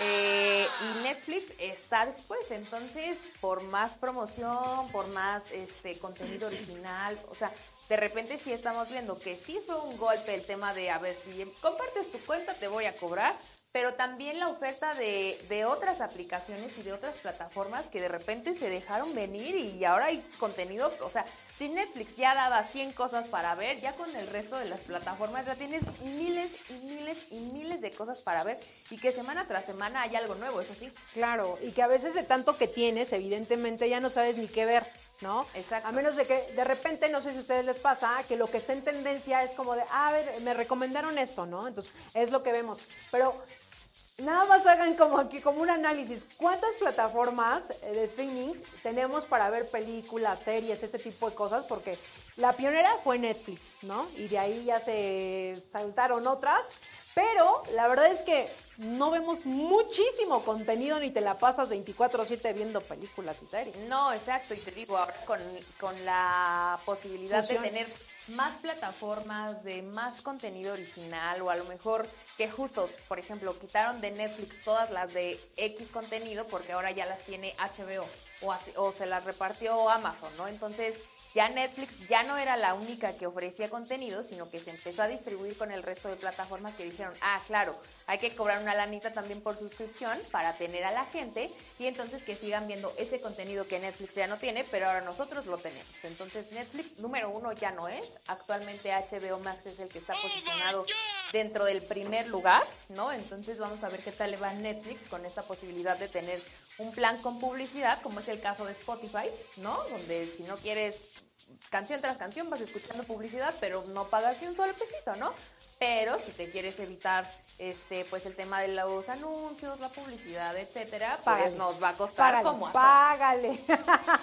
S2: Eh, y Netflix está después, entonces por más promoción, por más este contenido original, o sea, de repente sí estamos viendo que sí fue un golpe el tema de a ver si compartes tu cuenta te voy a cobrar, pero también la oferta de, de otras aplicaciones y de otras plataformas que de repente se dejaron venir y ahora hay contenido, o sea, si Netflix ya daba 100 cosas para ver, ya con el resto de las plataformas ya tienes miles y miles y miles de cosas para ver y que semana tras semana hay algo nuevo, eso sí.
S1: Claro, y que a veces de tanto que tienes, evidentemente ya no sabes ni qué ver, ¿no?
S2: Exacto.
S1: A menos de que de repente, no sé si a ustedes les pasa, que lo que está en tendencia es como de, "Ah, a ver, me recomendaron esto, ¿no? Entonces, es lo que vemos. Pero nada más hagan como aquí, como un análisis. ¿Cuántas plataformas de streaming tenemos para ver películas, series, ese tipo de cosas? Porque la pionera fue Netflix, ¿no? Y de ahí ya se saltaron otras. Pero la verdad es que no vemos muchísimo contenido ni te la pasas 24/7 viendo películas y series.
S2: No, exacto, y te digo, ahora con, con la posibilidad
S1: Fusión.
S2: de tener más plataformas, de más contenido original, o a lo mejor que justo, por ejemplo, quitaron de Netflix todas las de X contenido porque ahora ya las tiene HBO o, o se las repartió Amazon, ¿no? Entonces ya Netflix ya no era la única que ofrecía contenido, sino que se empezó a distribuir con el resto de plataformas que dijeron, ah, claro, hay que cobrar una lanita también por suscripción para tener a la gente y entonces que sigan viendo ese contenido que Netflix ya no tiene, pero ahora nosotros lo tenemos. Entonces Netflix número uno ya no es, actualmente HBO Max es el que está posicionado dentro del primer lugar, ¿no? Entonces vamos a ver qué tal le va Netflix con esta posibilidad de tener un plan con publicidad, como es el caso de Spotify, ¿no? Donde si no quieres canción tras canción vas escuchando publicidad, pero no pagas ni un solo pesito, ¿no? Pero si te quieres evitar este pues el tema de los anuncios, la publicidad, etcétera, pues nos va a costar como a
S1: Págale.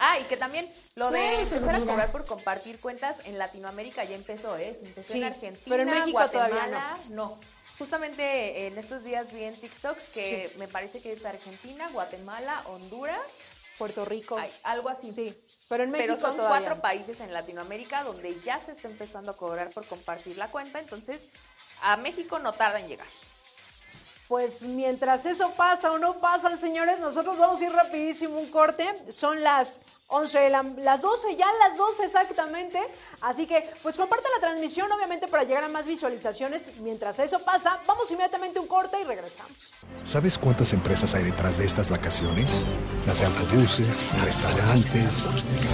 S2: Ah, y que también lo de empezar a cobrar por compartir cuentas en Latinoamérica ya empezó, ¿eh? Empezó en Argentina,
S1: pero en México
S2: Guatemala, no. Justamente en estos días vi en TikTok que me parece que es Argentina, Guatemala, Honduras,
S1: Puerto Rico.
S2: algo así.
S1: Sí, pero en México
S2: Pero son cuatro países en Latinoamérica donde ya se está empezando a cobrar por compartir la cuenta, entonces a México no tarda en llegar.
S1: Pues mientras eso pasa o no pasa, señores, nosotros vamos a ir rapidísimo un corte. Son las 11, las 12, ya las 12 exactamente. Así que, pues compartan la transmisión, obviamente, para llegar a más visualizaciones. Mientras eso pasa, vamos inmediatamente a un corte y regresamos.
S4: ¿Sabes cuántas empresas hay detrás de estas vacaciones? Las de autobuses, restaurantes,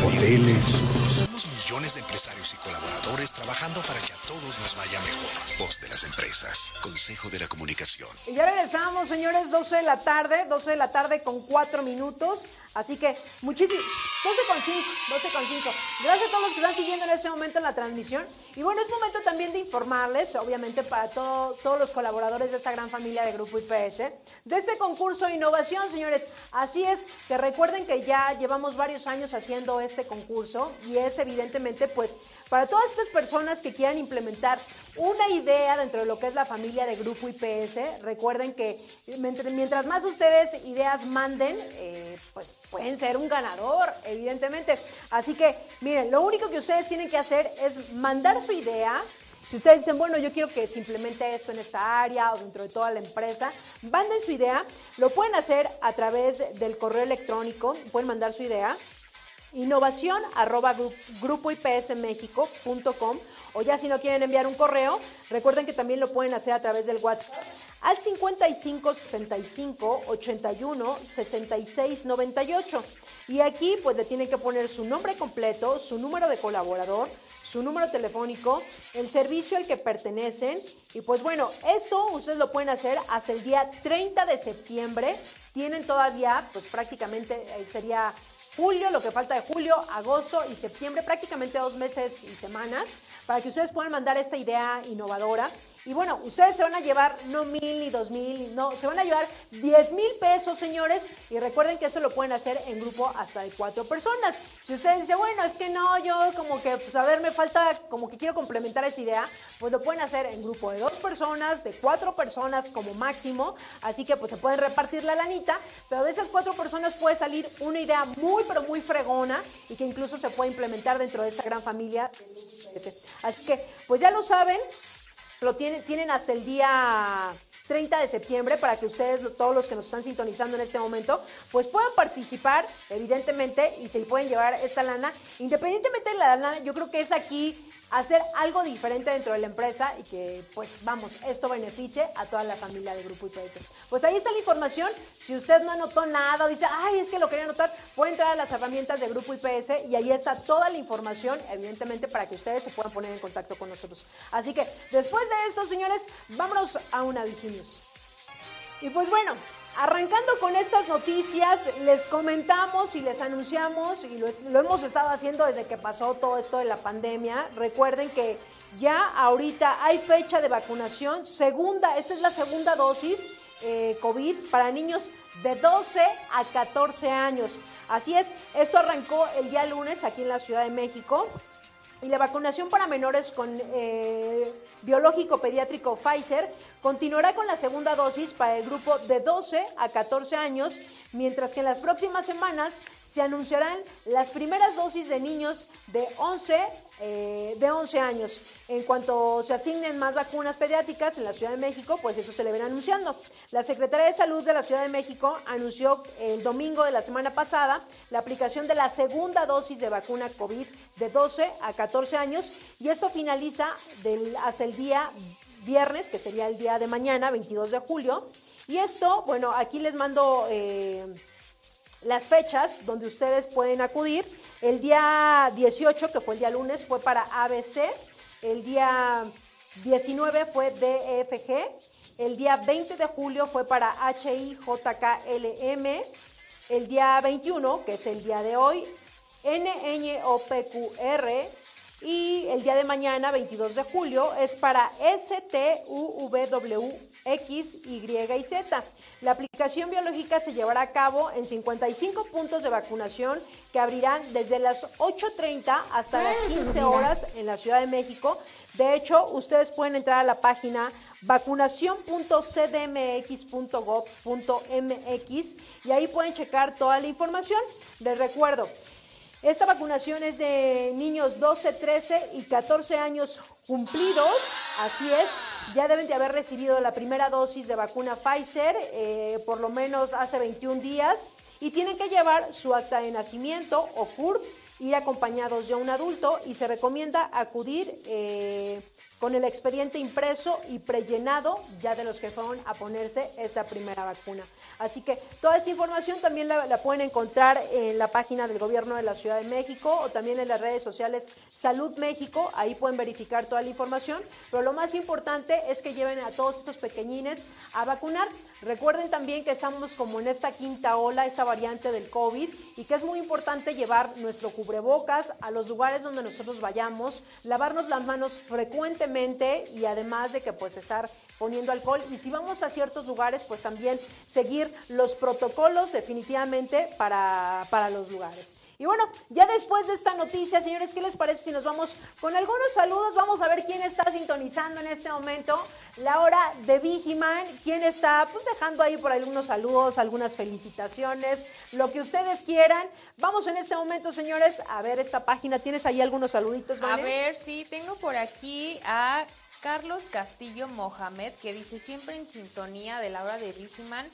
S4: hoteles. Somos millones de empresarios y colaboradores trabajando para que a todos nos vaya mejor. Voz de las empresas, Consejo de la Comunicación.
S1: Y ya regresamos, señores, 12 de la tarde, 12 de la tarde con 4 minutos. Así que muchísimo, 12 con 5, 12 con 5. Gracias a todos los que están siguiendo en este momento en la transmisión. Y bueno, es momento también de informarles, obviamente para todos los colaboradores de esta gran familia de Grupo IPS, de este concurso de innovación, señores. Así es, que recuerden que ya llevamos varios años haciendo este concurso y es evidentemente pues para todas estas personas que quieran implementar una idea dentro de lo que es la familia de Grupo IPS. Recuerden que mientras más ustedes ideas manden, eh, pues pueden ser un ganador, evidentemente. Así que, miren, lo único que ustedes tienen que hacer es mandar su idea. Si ustedes dicen, bueno, yo quiero que se implemente esto en esta área o dentro de toda la empresa, manden su idea. Lo pueden hacer a través del correo electrónico, pueden mandar su idea innovación arroba grupoipsmexico.com o ya si no quieren enviar un correo, recuerden que también lo pueden hacer a través del WhatsApp al 55 65 81 66 98. Y aquí pues le tienen que poner su nombre completo, su número de colaborador, su número telefónico, el servicio al que pertenecen. Y pues bueno, eso ustedes lo pueden hacer hasta el día 30 de septiembre. Tienen todavía, pues prácticamente eh, sería julio, lo que falta de julio, agosto y septiembre, prácticamente dos meses y semanas, para que ustedes puedan mandar esta idea innovadora y bueno, ustedes se van a llevar no mil ni dos mil, no, se van a llevar diez mil pesos, señores. Y recuerden que eso lo pueden hacer en grupo hasta de cuatro personas. Si ustedes dicen, bueno, es que no, yo como que, pues a ver, me falta, como que quiero complementar esa idea, pues lo pueden hacer en grupo de dos personas, de cuatro personas como máximo. Así que pues se pueden repartir la lanita, pero de esas cuatro personas puede salir una idea muy, pero muy fregona y que incluso se puede implementar dentro de esa gran familia. Así que, pues ya lo saben, lo tienen, tienen hasta el día 30 de septiembre para que ustedes, todos los que nos están sintonizando en este momento, pues puedan participar, evidentemente, y se pueden llevar esta lana. Independientemente de la lana, yo creo que es aquí hacer algo diferente dentro de la empresa y que, pues vamos, esto beneficie a toda la familia de Grupo IPS. Pues ahí está la información. Si usted no anotó nada o dice, ay, es que lo quería anotar, puede entrar a las herramientas de Grupo IPS y ahí está toda la información, evidentemente, para que ustedes se puedan poner en contacto con nosotros. Así que, después de esto, señores, vámonos a una Y pues bueno, Arrancando con estas noticias, les comentamos y les anunciamos, y lo, hemos estado haciendo desde que pasó todo esto de la pandemia. Recuerden que ya ahorita hay fecha de vacunación, segunda, esta es la segunda dosis eh, COVID para niños de 12 a 14 años. Así es, esto arrancó el día lunes aquí en la Ciudad de México. Y la vacunación para menores con eh, biológico pediátrico Pfizer continuará con la segunda dosis para el grupo de 12 a 14 años, mientras que en las próximas semanas se anunciarán las primeras dosis de niños de 11, eh, de 11 años. En cuanto se asignen más vacunas pediátricas en la Ciudad de México, pues eso se le ven anunciando. La Secretaría de Salud de la Ciudad de México anunció el domingo de la semana pasada la aplicación de la segunda dosis de vacuna COVID de 12 a 14 años y esto finaliza hasta el día viernes, que sería el día de mañana, 22 de julio. Y esto, bueno, aquí les mando eh, las fechas donde ustedes pueden acudir. El día 18, que fue el día lunes, fue para ABC. El día 19 fue DFG. El día 20 de julio fue para HIJKLM. El día 21, que es el día de hoy, NNOPQR. Y el día de mañana, 22 de julio, es para STUVW X, Y y Z. La aplicación biológica se llevará a cabo en 55 puntos de vacunación que abrirán desde las 8.30 hasta las 15 horas en la Ciudad de México. De hecho, ustedes pueden entrar a la página vacunación.cdmx.gov.mx y ahí pueden checar toda la información. Les recuerdo, esta vacunación es de niños 12, 13 y 14 años cumplidos, así es. Ya deben de haber recibido la primera dosis de vacuna Pfizer, eh, por lo menos hace 21 días, y tienen que llevar su acta de nacimiento o CURP, y acompañados de un adulto, y se recomienda acudir eh, con el expediente impreso y prellenado ya de los que fueron a ponerse esta primera vacuna. Así que toda esta información también la, pueden encontrar en la página del gobierno de la Ciudad de México o también en las redes sociales Salud México, ahí pueden verificar toda la información, pero lo más importante es que lleven a todos estos pequeñines a vacunar. Recuerden también que estamos como en esta quinta ola, esta variante del COVID, y que es muy importante llevar nuestro cubrebocas a los lugares donde nosotros vayamos, lavarnos las manos frecuentemente y además de que pues estar poniendo alcohol y si vamos a ciertos lugares pues también seguir los protocolos definitivamente para, para los lugares. Y bueno, ya después de esta noticia, señores, ¿qué les parece si nos vamos con algunos saludos? Vamos a ver quién está sintonizando en este momento la hora de Vigiman, quién está pues dejando ahí por algunos saludos, algunas felicitaciones, lo que ustedes quieran. Vamos en este momento, señores, a ver esta página. ¿Tienes ahí algunos saluditos,
S2: A ver, sí, tengo por aquí a Carlos Castillo Mohamed, que dice siempre en sintonía de la hora de Vigiman,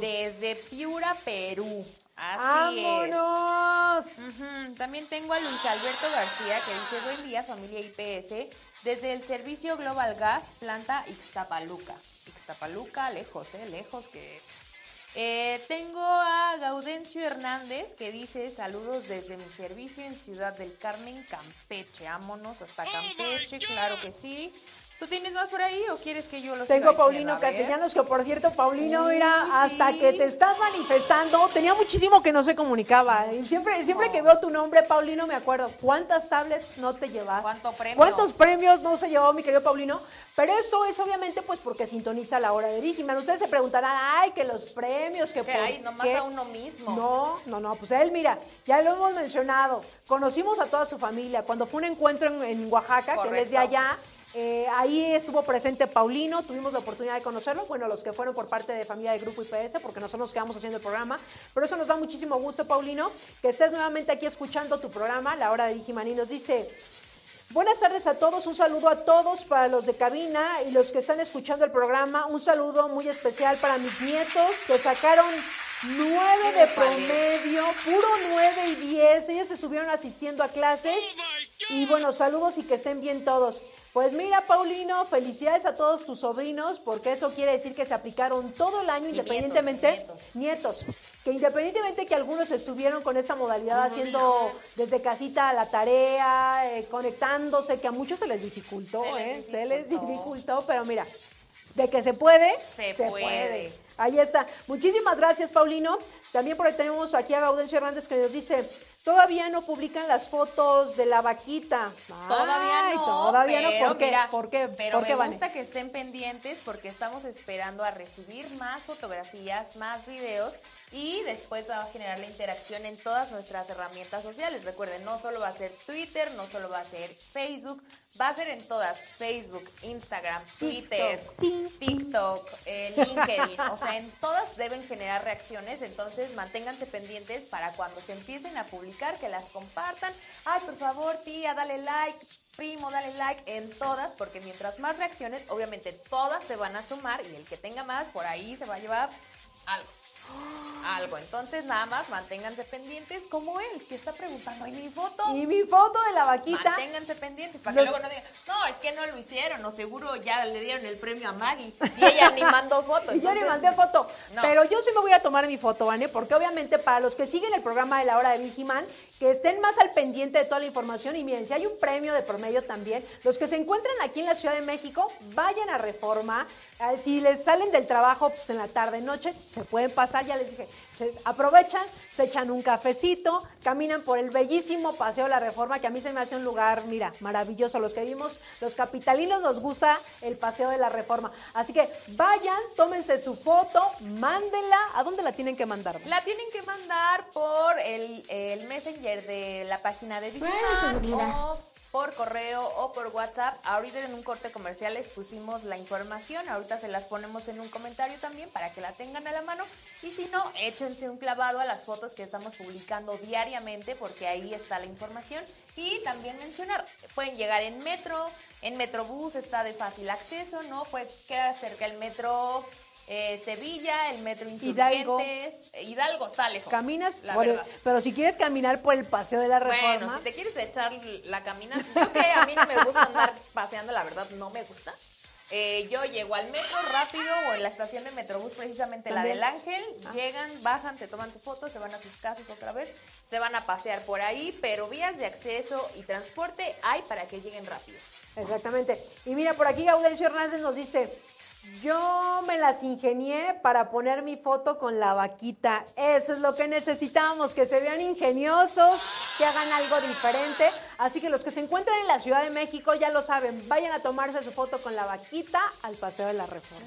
S2: desde Piura, Perú. Así es. También tengo a Luis Alberto García que dice buen día familia IPS desde el servicio Global Gas planta Ixtapaluca. Ixtapaluca, lejos, ¿eh? Lejos que es. Eh, tengo a Gaudencio Hernández que dice saludos desde mi servicio en Ciudad del Carmen, Campeche. Vámonos hasta oh Campeche, claro que sí. ¿Tú tienes más por ahí o quieres que yo los
S1: Tengo Paulino Castellanos, que por cierto, Paulino, mira, hasta que te estás manifestando, tenía muchísimo que no se comunicaba. Y siempre, siempre que veo tu nombre, Paulino, me acuerdo, ¿cuántas tablets no te llevas? ¿Cuántos premios no se llevó mi querido Paulino? Pero eso es obviamente pues porque sintoniza la hora de Vigiman. Ustedes se preguntarán, ay, que los premios, que,
S2: que hay nomás a uno mismo.
S1: No, no, no, pues él, mira, ya lo hemos mencionado, conocimos a toda su familia. Cuando fue un encuentro en, Oaxaca, que desde allá eh, ahí estuvo presente Paulino, tuvimos la oportunidad de conocerlo, bueno, los que fueron por parte de familia de Grupo IPS, porque nosotros nos quedamos haciendo el programa, pero eso nos da muchísimo gusto, Paulino, que estés nuevamente aquí escuchando tu programa, La Hora de Digimaní nos dice... Buenas tardes a todos, un saludo a todos para los de cabina y los que están escuchando el programa, un saludo muy especial para mis nietos que sacaron nueve de promedio, puro nueve y diez, ellos se subieron asistiendo a clases. Oh y bueno, saludos y que estén bien todos. Pues mira, Paulino, felicidades a todos tus sobrinos, porque eso quiere decir que se aplicaron todo el año, independientemente, nietos, que independientemente que algunos estuvieron con esta modalidad haciendo desde casita la tarea, eh, conectándose, que a muchos se les dificultó, se ¿eh? se les dificultó, pero mira, de que se puede,
S2: se, puede.
S1: Ahí está. Muchísimas gracias, Paulino. También por ahí tenemos aquí a Gaudencio Hernández que nos dice, todavía no publican las fotos de la vaquita.
S2: Todavía no.
S1: Todavía
S2: pero
S1: no. ¿Por qué?
S2: mira,
S1: ¿Por qué?
S2: Pero
S1: ¿Por qué,
S2: me
S1: Vane?
S2: gusta que estén pendientes porque estamos esperando a recibir más fotografías, más videos y después va a generar la interacción en todas nuestras herramientas sociales. Recuerden, no solo va a ser Twitter, no solo va a ser Facebook, va a ser en todas, Facebook, Instagram, Twitter,
S1: TikTok.
S2: TikTok, eh, LinkedIn, o sea, en todas deben generar reacciones, entonces manténganse pendientes para cuando se empiecen a publicar, que las compartan. Ay, por favor, tía, dale like. Primo, dale like en todas, porque mientras más reacciones, obviamente todas se van a sumar y el que tenga más, por ahí se va a llevar algo. Algo. Entonces, nada más manténganse pendientes, como él, que está preguntando, ¿y mi foto?
S1: Y mi foto de la vaquita.
S2: Manténganse pendientes para que
S1: Los-
S2: luego no digan, no, es que no lo hicieron, o seguro ya le dieron el premio a Maggie y ella ni mandó foto.
S1: Y yo
S2: entonces-
S1: mandé foto.
S2: No.
S1: Pero yo sí me voy a tomar mi foto, Vane, porque obviamente para los que siguen el programa de la hora de Vigiman, que estén más al pendiente de toda la información. Y miren, si hay un premio de promedio también, los que se encuentran aquí en la Ciudad de México, vayan a Reforma. Eh, si les salen del trabajo pues, en la tarde, noche, se pueden pasar, ya les dije, se aprovechan, se echan un cafecito, caminan por el bellísimo Paseo de la Reforma, que a mí se me hace un lugar, mira, maravilloso. Los que vimos, los capitalinos nos gusta el Paseo de la Reforma. Así que vayan, tómense su foto, mándenla. ¿A dónde la tienen que mandar?
S2: La tienen que mandar por el, el messenger de la página de Vigiman o por correo o por WhatsApp. Ahorita en un corte comercial les pusimos la información, ahorita se las ponemos en un comentario también para que la tengan a la mano. Y si no, échense un clavado a las fotos que estamos publicando diariamente porque ahí está la información. Y también mencionar, pueden llegar en metro, en Metrobús está de fácil acceso, ¿no? Puede quedar cerca el metro eh, Sevilla, el metro
S1: Hidalgo.
S2: Insurgentes. Hidalgo está lejos.
S1: Caminas,
S2: la
S1: por el- pero si quieres caminar por el Paseo de la Reforma,
S2: Bueno, si te quieres echar la caminata, yo que a mí no me gusta andar paseando, la verdad no me gusta. Eh, yo llego al metro rápido o en la estación de Metrobús, precisamente la del Ángel, llegan, bajan, se toman su foto, se van a sus casas otra vez, se van a pasear por ahí, pero vías de acceso y transporte hay para que lleguen rápido.
S1: Exactamente. Y mira, por aquí Gaudencio Hernández nos dice, yo me las ingenié para poner mi foto con la vaquita. Eso es lo que necesitamos, que se vean ingeniosos, que hagan algo diferente. Así que los que se encuentran en la Ciudad de México ya lo saben, vayan a tomarse su foto con la vaquita al Paseo de la Reforma.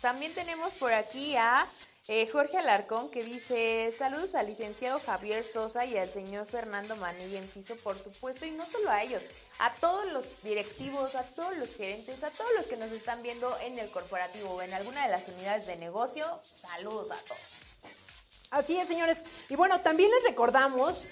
S2: También tenemos por aquí a eh, Jorge Alarcón que dice saludos al licenciado Javier Sosa y al señor Fernando Manilla Enciso, por supuesto, y no solo a ellos, a todos los directivos, a todos los gerentes, a todos los que nos están viendo en el corporativo o en alguna de las unidades de negocio, saludos a todos.
S1: Así es, señores. Y bueno, también les recordamos,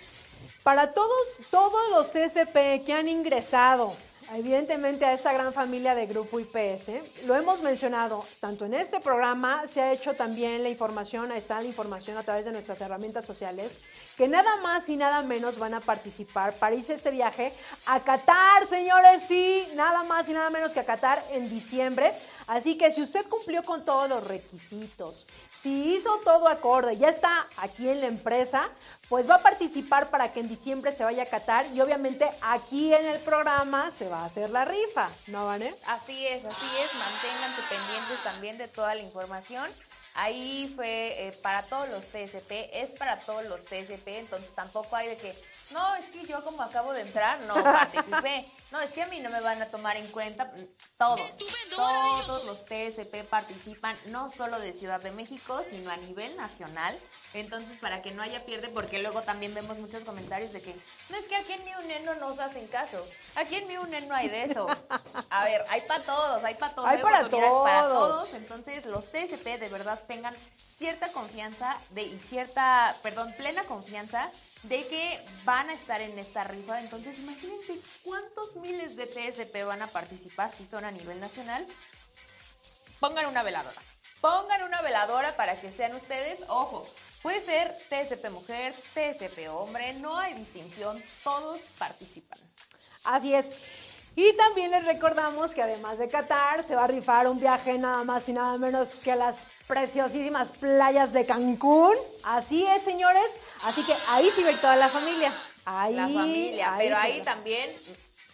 S1: para todos, todos los TCP que han ingresado, evidentemente, a esa gran familia de Grupo IPS, lo hemos mencionado tanto en este programa, se ha hecho también la información, está la información a través de nuestras herramientas sociales, que nada más y nada menos van a participar para irse este viaje a Qatar, señores, sí, nada más y nada menos que a Qatar en diciembre. Así que si usted cumplió con todos los requisitos, si hizo todo acorde, ya está aquí en la empresa, pues va a participar para que en diciembre se vaya a Qatar y obviamente aquí en el programa se va a hacer la rifa, ¿no, Vané?
S2: Así es, así es, manténganse pendientes también de toda la información. Ahí fue eh, para todos los TSP, es para todos los TSP, entonces tampoco hay de que, no, es que yo como acabo de entrar, no participé. No, es que a mí no me van a tomar en cuenta. Todos, todos los TSP participan, no solo de Ciudad de México, sino a nivel nacional. Entonces, para que no haya pierde, porque luego también vemos muchos comentarios de que, no, es que aquí en mi UNED no nos hacen caso. Aquí en mi UNED no hay de eso. A ver, hay para todos, hay para todos,
S1: Hay para
S2: oportunidades para
S1: todos.
S2: todos. Entonces, los TSP de verdad tengan cierta confianza de, y cierta, perdón, plena confianza de que van a estar en esta rifa. Entonces, imagínense cuántos miles de TSP van a participar si son a nivel nacional. Pongan una veladora. Pongan una veladora para que sean ustedes, ojo, puede ser TSP mujer, TSP hombre, no hay distinción, todos participan.
S1: Así es. Y también les recordamos que además de Qatar se va a rifar un viaje nada más y nada menos que a las preciosísimas playas de Cancún. Así es, señores. Así que ahí sí ir toda la familia. Ahí,
S2: la familia,
S1: ahí
S2: pero ahí también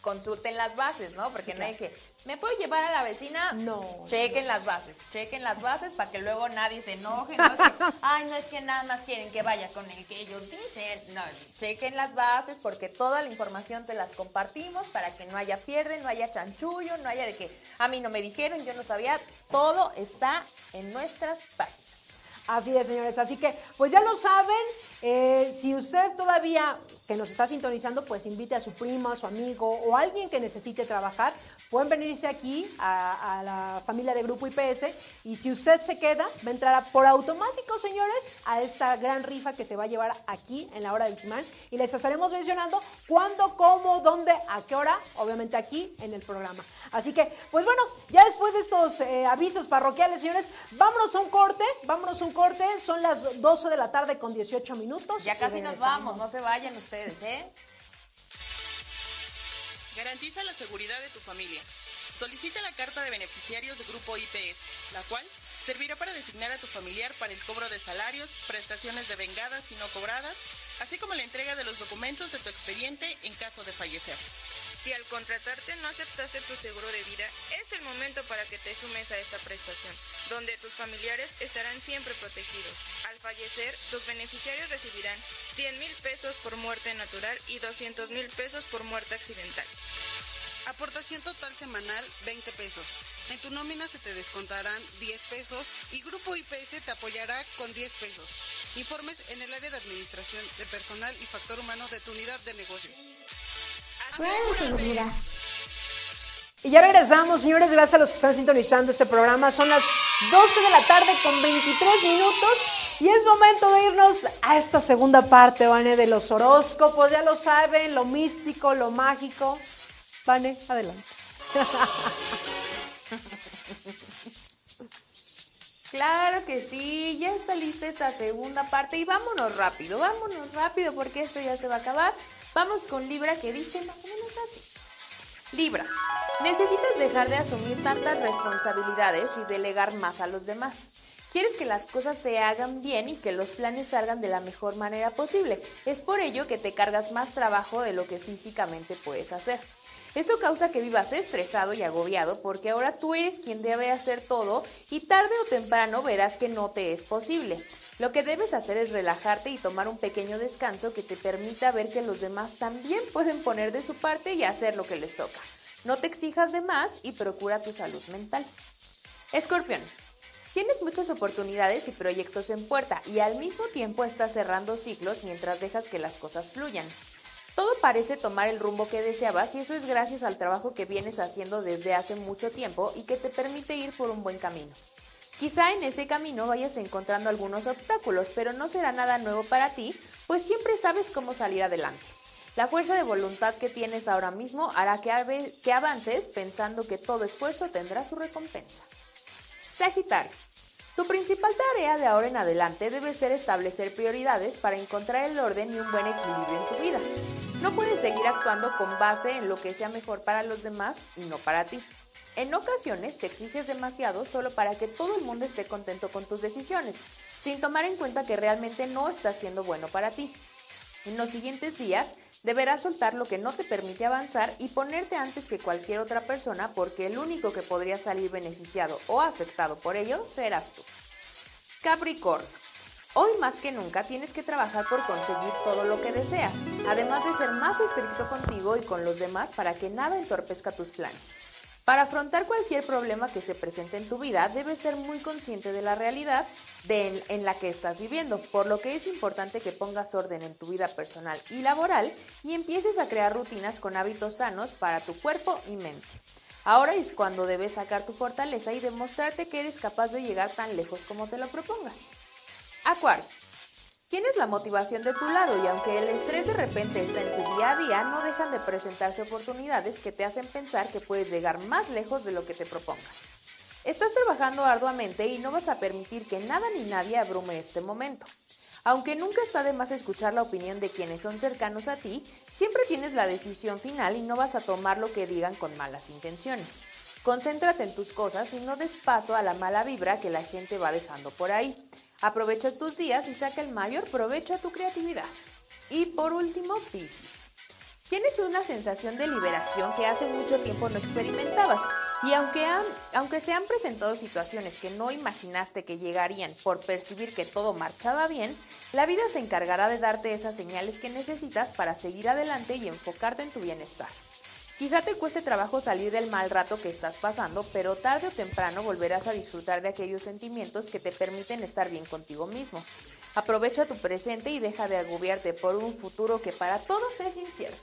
S2: consulten las bases, ¿no? Porque no hay que, ¿me puedo llevar a la vecina?
S1: No.
S2: Chequen las bases, chequen las bases para que luego nadie se enoje. No es que, ay, no es que nada más quieren que vaya con el que ellos dicen. No, chequen las bases porque toda la información se las compartimos para que no haya pierde, no haya chanchullo, no haya de que a mí no me dijeron, yo no sabía. Todo está en nuestras páginas.
S1: Así es, señores. Así que, pues ya lo saben. Eh, si usted todavía que nos está sintonizando, pues invite a su primo, a su amigo o alguien que necesite trabajar. Pueden venirse aquí a, a, la familia de Grupo IPS y si usted se queda, va a entrar por automático, señores, a esta gran rifa que se va a llevar aquí en la hora del Simán y les estaremos mencionando cuándo, cómo, dónde, a qué hora, obviamente aquí en el programa. Así que, pues bueno, ya después de estos eh, avisos parroquiales, señores, vámonos a un corte, vámonos a un corte, son las 12 de la tarde con 18 minutos.
S2: Ya casi nos vamos, no se vayan ustedes, ¿eh?
S5: Garantiza la seguridad de tu familia. Solicita la carta de beneficiarios de Grupo IPS, la cual servirá para designar a tu familiar para el cobro de salarios, prestaciones de vengadas y no cobradas, así como la entrega de los documentos de tu expediente en caso de fallecer.
S6: Si al contratarte no aceptaste tu seguro de vida, es el momento para que te sumes a esta prestación, donde tus familiares estarán siempre protegidos. Al fallecer, tus beneficiarios recibirán 100 mil pesos por muerte natural y 200 mil pesos por muerte accidental.
S7: Aportación total semanal 20 pesos. En tu nómina se te descontarán 10 pesos y Grupo IPS te apoyará con 10 pesos. Informes en el área de administración de personal y factor humano de tu unidad de negocio.
S1: Y ya regresamos, señores, gracias a los que están sintonizando este programa. Son las 12 de la tarde con 23 minutos y es momento de irnos a esta segunda parte, Vane, de los horóscopos. Ya lo saben, lo místico, lo mágico. Vane, adelante.
S2: Claro que sí, ya está lista esta segunda parte y vámonos rápido, vámonos rápido porque esto ya se va a acabar. Vamos con Libra que dice más o menos así. Libra, necesitas dejar de asumir tantas responsabilidades y delegar más a los demás. Quieres que las cosas se hagan bien y que los planes salgan de la mejor manera posible. Es por ello que te cargas más trabajo de lo que físicamente puedes hacer. Eso causa que vivas estresado y agobiado porque ahora tú eres quien debe hacer todo y tarde o temprano verás que no te es posible. Lo que debes hacer es relajarte y tomar un pequeño descanso que te permita ver que los demás también pueden poner de su parte y hacer lo que les toca. No te exijas de más y procura tu salud mental. Escorpión. Tienes muchas oportunidades y proyectos en puerta y al mismo tiempo estás cerrando ciclos mientras dejas que las cosas fluyan. Todo parece tomar el rumbo que deseabas y eso es gracias al trabajo que vienes haciendo desde hace mucho tiempo y que te permite ir por un buen camino. Quizá en ese camino vayas encontrando algunos obstáculos, pero no será nada nuevo para ti, pues siempre sabes cómo salir adelante. La fuerza de voluntad que tienes ahora mismo hará que, avances pensando que todo esfuerzo tendrá su recompensa. Sagitario. Tu principal tarea de ahora en adelante debe ser establecer prioridades para encontrar el orden y un buen equilibrio en tu vida. No puedes seguir actuando con base en lo que sea mejor para los demás y no para ti. En ocasiones te exiges demasiado solo para que todo el mundo esté contento con tus decisiones, sin tomar en cuenta que realmente no está siendo bueno para ti. En los siguientes días deberás soltar lo que no te permite avanzar y ponerte antes que cualquier otra persona porque el único que podría salir beneficiado o afectado por ello serás tú. Capricornio. Hoy más que nunca tienes que trabajar por conseguir todo lo que deseas, además de ser más estricto contigo y con los demás para que nada entorpezca tus planes. Para afrontar cualquier problema que se presente en tu vida, debes ser muy consciente de la realidad de en, la que estás viviendo, por lo que es importante que pongas orden en tu vida personal y laboral y empieces a crear rutinas con hábitos sanos para tu cuerpo y mente. Ahora es cuando debes sacar tu fortaleza y demostrarte que eres capaz de llegar tan lejos como te lo propongas. Acuario. Tienes la motivación de tu lado y aunque el estrés de repente está en tu día a día, no dejan de presentarse oportunidades que te hacen pensar que puedes llegar más lejos de lo que te propongas. Estás trabajando arduamente y no vas a permitir que nada ni nadie abrume este momento. Aunque nunca está de más escuchar la opinión de quienes son cercanos a ti, siempre tienes la decisión final y no vas a tomar lo que digan con malas intenciones. Concéntrate en tus cosas y no des paso a la mala vibra que la gente va dejando por ahí. Aprovecha tus días y saca el mayor provecho a tu creatividad. Y por último, Pisces. Tienes una sensación de liberación que hace mucho tiempo no experimentabas y aunque, aunque se han presentado situaciones que no imaginaste que llegarían por percibir que todo marchaba bien, la vida se encargará de darte esas señales que necesitas para seguir adelante y enfocarte en tu bienestar. Quizá te cueste trabajo salir del mal rato que estás pasando, pero tarde o temprano volverás a disfrutar de aquellos sentimientos que te permiten estar bien contigo mismo. Aprovecha tu presente y deja de agobiarte por un futuro que para todos es incierto.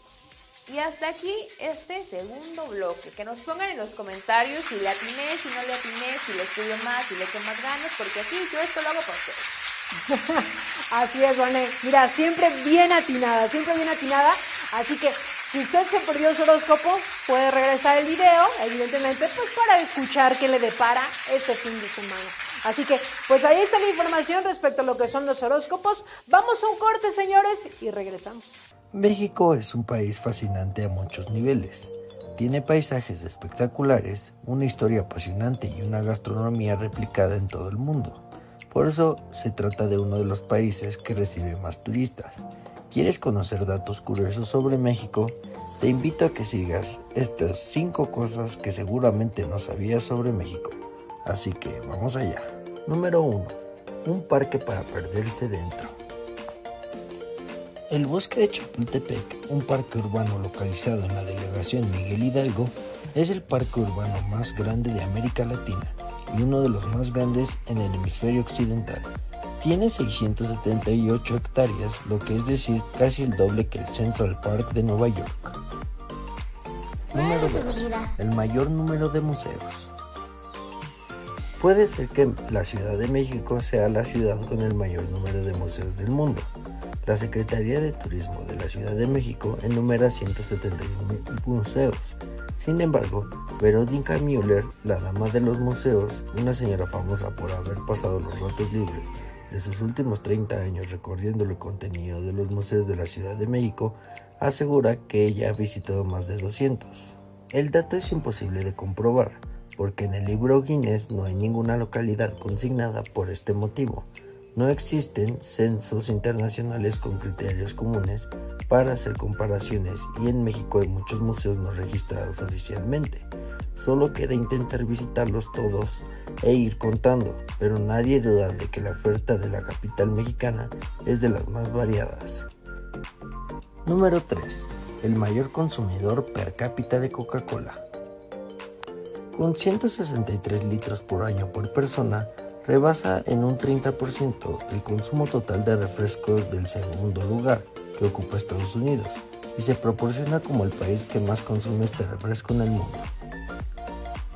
S2: Y hasta aquí este segundo bloque. Que nos pongan en los comentarios si le atiné, si no le atiné, si le estudio más, si le echo más ganas, porque aquí yo esto lo hago para ustedes.
S1: Así es, Vané. Mira, siempre bien atinada, siempre bien atinada. Así que si usted se perdió su horóscopo, puede regresar el video, evidentemente, pues para escuchar qué le depara este fin de semana. Así que, pues ahí está la información respecto a lo que son los horóscopos. Vamos a un corte, señores, y regresamos.
S8: México es un país fascinante a muchos niveles. Tiene paisajes espectaculares, una historia apasionante y una gastronomía replicada en todo el mundo. Por eso se trata de uno de los países que recibe más turistas. ¿Quieres conocer datos curiosos sobre México? Te invito a que sigas estas 5 cosas que seguramente no sabías sobre México. Así que vamos allá. Número 1. Un parque para perderse dentro. El bosque de Chapultepec, un parque urbano localizado en la delegación Miguel Hidalgo, es el parque urbano más grande de América Latina y uno de los más grandes en el hemisferio occidental. Tiene 678 hectáreas, lo que es decir casi el doble que el Central Park de Nueva York. Número 2. El mayor número de museos. Puede ser que la Ciudad de México sea la ciudad con el mayor número de museos del mundo. La Secretaría de Turismo de la Ciudad de México enumera 171 museos. Sin embargo, Verónica Müller, la dama de los museos, una señora famosa por haber pasado los ratos libres de sus últimos 30 años recorriendo el contenido de los museos de la Ciudad de México, asegura que ella ha visitado más de 200. El dato es imposible de comprobar, porque en el libro Guinness no hay ninguna localidad consignada por este motivo. No existen censos internacionales con criterios comunes para hacer comparaciones y en México hay muchos museos no registrados oficialmente. Solo queda intentar visitarlos todos e ir contando, pero nadie duda de que la oferta de la capital mexicana es de las más variadas. Número 3. El mayor consumidor per cápita de Coca-Cola. Con 163 litros por año por persona, rebasa en un 30% el consumo total de refrescos del segundo lugar que ocupa Estados Unidos y se proporciona como el país que más consume este refresco en el mundo.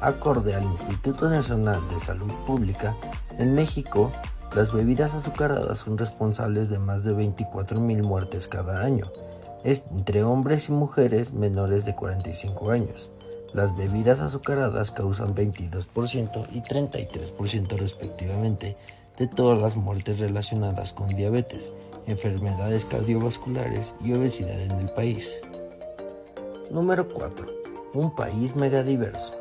S8: Acorde al Instituto Nacional de Salud Pública, en México, las bebidas azucaradas son responsables de más de 24.000 muertes cada año, entre hombres y mujeres menores de 45 años. Las bebidas azucaradas causan 22% y 33% respectivamente de todas las muertes relacionadas con diabetes, enfermedades cardiovasculares y obesidad en el país. Número 4. Un país megadiverso.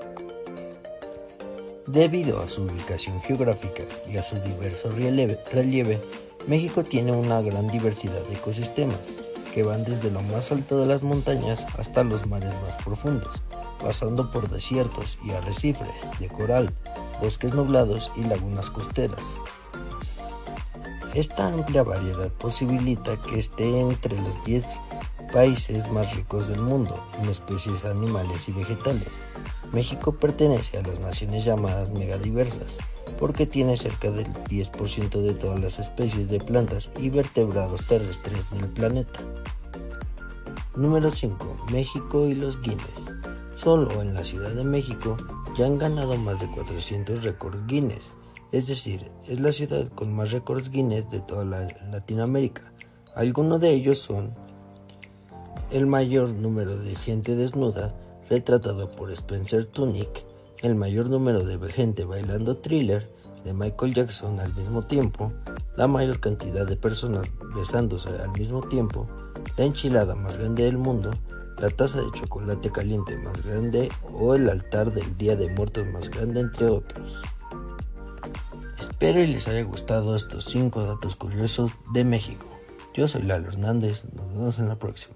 S8: Debido a su ubicación geográfica y a su diverso relieve, México tiene una gran diversidad de ecosistemas, que van desde lo más alto de las montañas hasta los mares más profundos, pasando por desiertos y arrecifes de coral, bosques nublados y lagunas costeras. Esta amplia variedad posibilita que esté entre los 10 países más ricos del mundo en especies animales y vegetales, México pertenece a las naciones llamadas megadiversas porque tiene cerca del 10% de todas las especies de plantas y vertebrados terrestres del planeta. Número 5. México y los Guinness. Solo en la Ciudad de México ya han ganado más de 400 récords Guinness, es decir, es la ciudad con más récords Guinness de toda la Latinoamérica. Algunos de ellos son el mayor número de gente desnuda, retratado por Spencer Tunick, el mayor número de gente bailando thriller de Michael Jackson al mismo tiempo, la mayor cantidad de personas besándose al mismo tiempo, la enchilada más grande del mundo, la taza de chocolate caliente más grande o el altar del Día de Muertos más grande, entre otros. Espero y les haya gustado estos 5 datos curiosos de México. Yo soy Lalo Hernández, nos vemos en la próxima.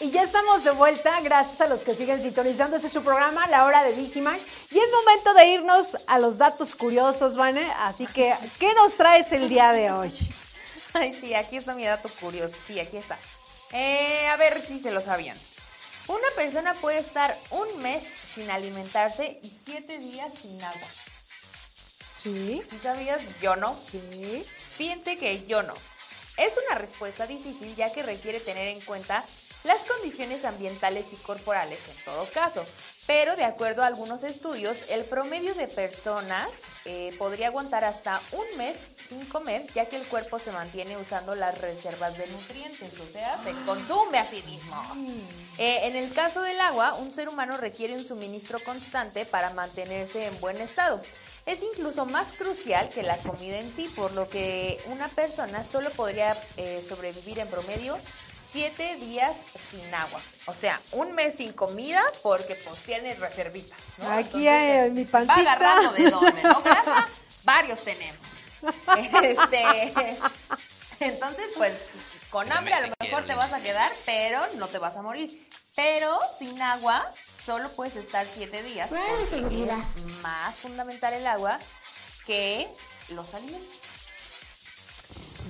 S1: Y ya estamos de vuelta, gracias a los que siguen sintonizando este su programa, La Hora de Vigiman. Y es momento de irnos a los datos curiosos, Vane. Así que, ¿qué nos traes el día de hoy?
S2: Ay, sí, aquí está mi dato curioso. Sí, aquí está. Eh, a ver si se lo sabían. Una persona puede estar un mes sin alimentarse y siete días sin agua.
S1: ¿Sí?
S2: ¿Sí sabías? Yo no.
S1: Sí.
S2: Fíjense que yo no. Es una respuesta difícil ya que requiere tener en cuenta las condiciones ambientales y corporales en todo caso. Pero de acuerdo a algunos estudios, el promedio de personas eh, podría aguantar hasta un mes sin comer, ya que el cuerpo se mantiene usando las reservas de nutrientes, o sea, se consume a sí mismo. Eh, en el caso del agua, un ser humano requiere un suministro constante para mantenerse en buen estado. Es incluso más crucial que la comida en sí, por lo que una persona solo podría eh, sobrevivir en promedio siete días sin agua. O sea, un mes sin comida porque pues tienes reservitas, ¿no?
S1: Aquí hay mi pancita.
S2: Va agarrando de dónde, ¿no? Grasa, varios tenemos. Este, entonces, pues, con hambre a lo mejor te vas a quedar, pero no te vas a morir. Pero sin agua, solo puedes estar siete días porque es más fundamental el agua que los alimentos.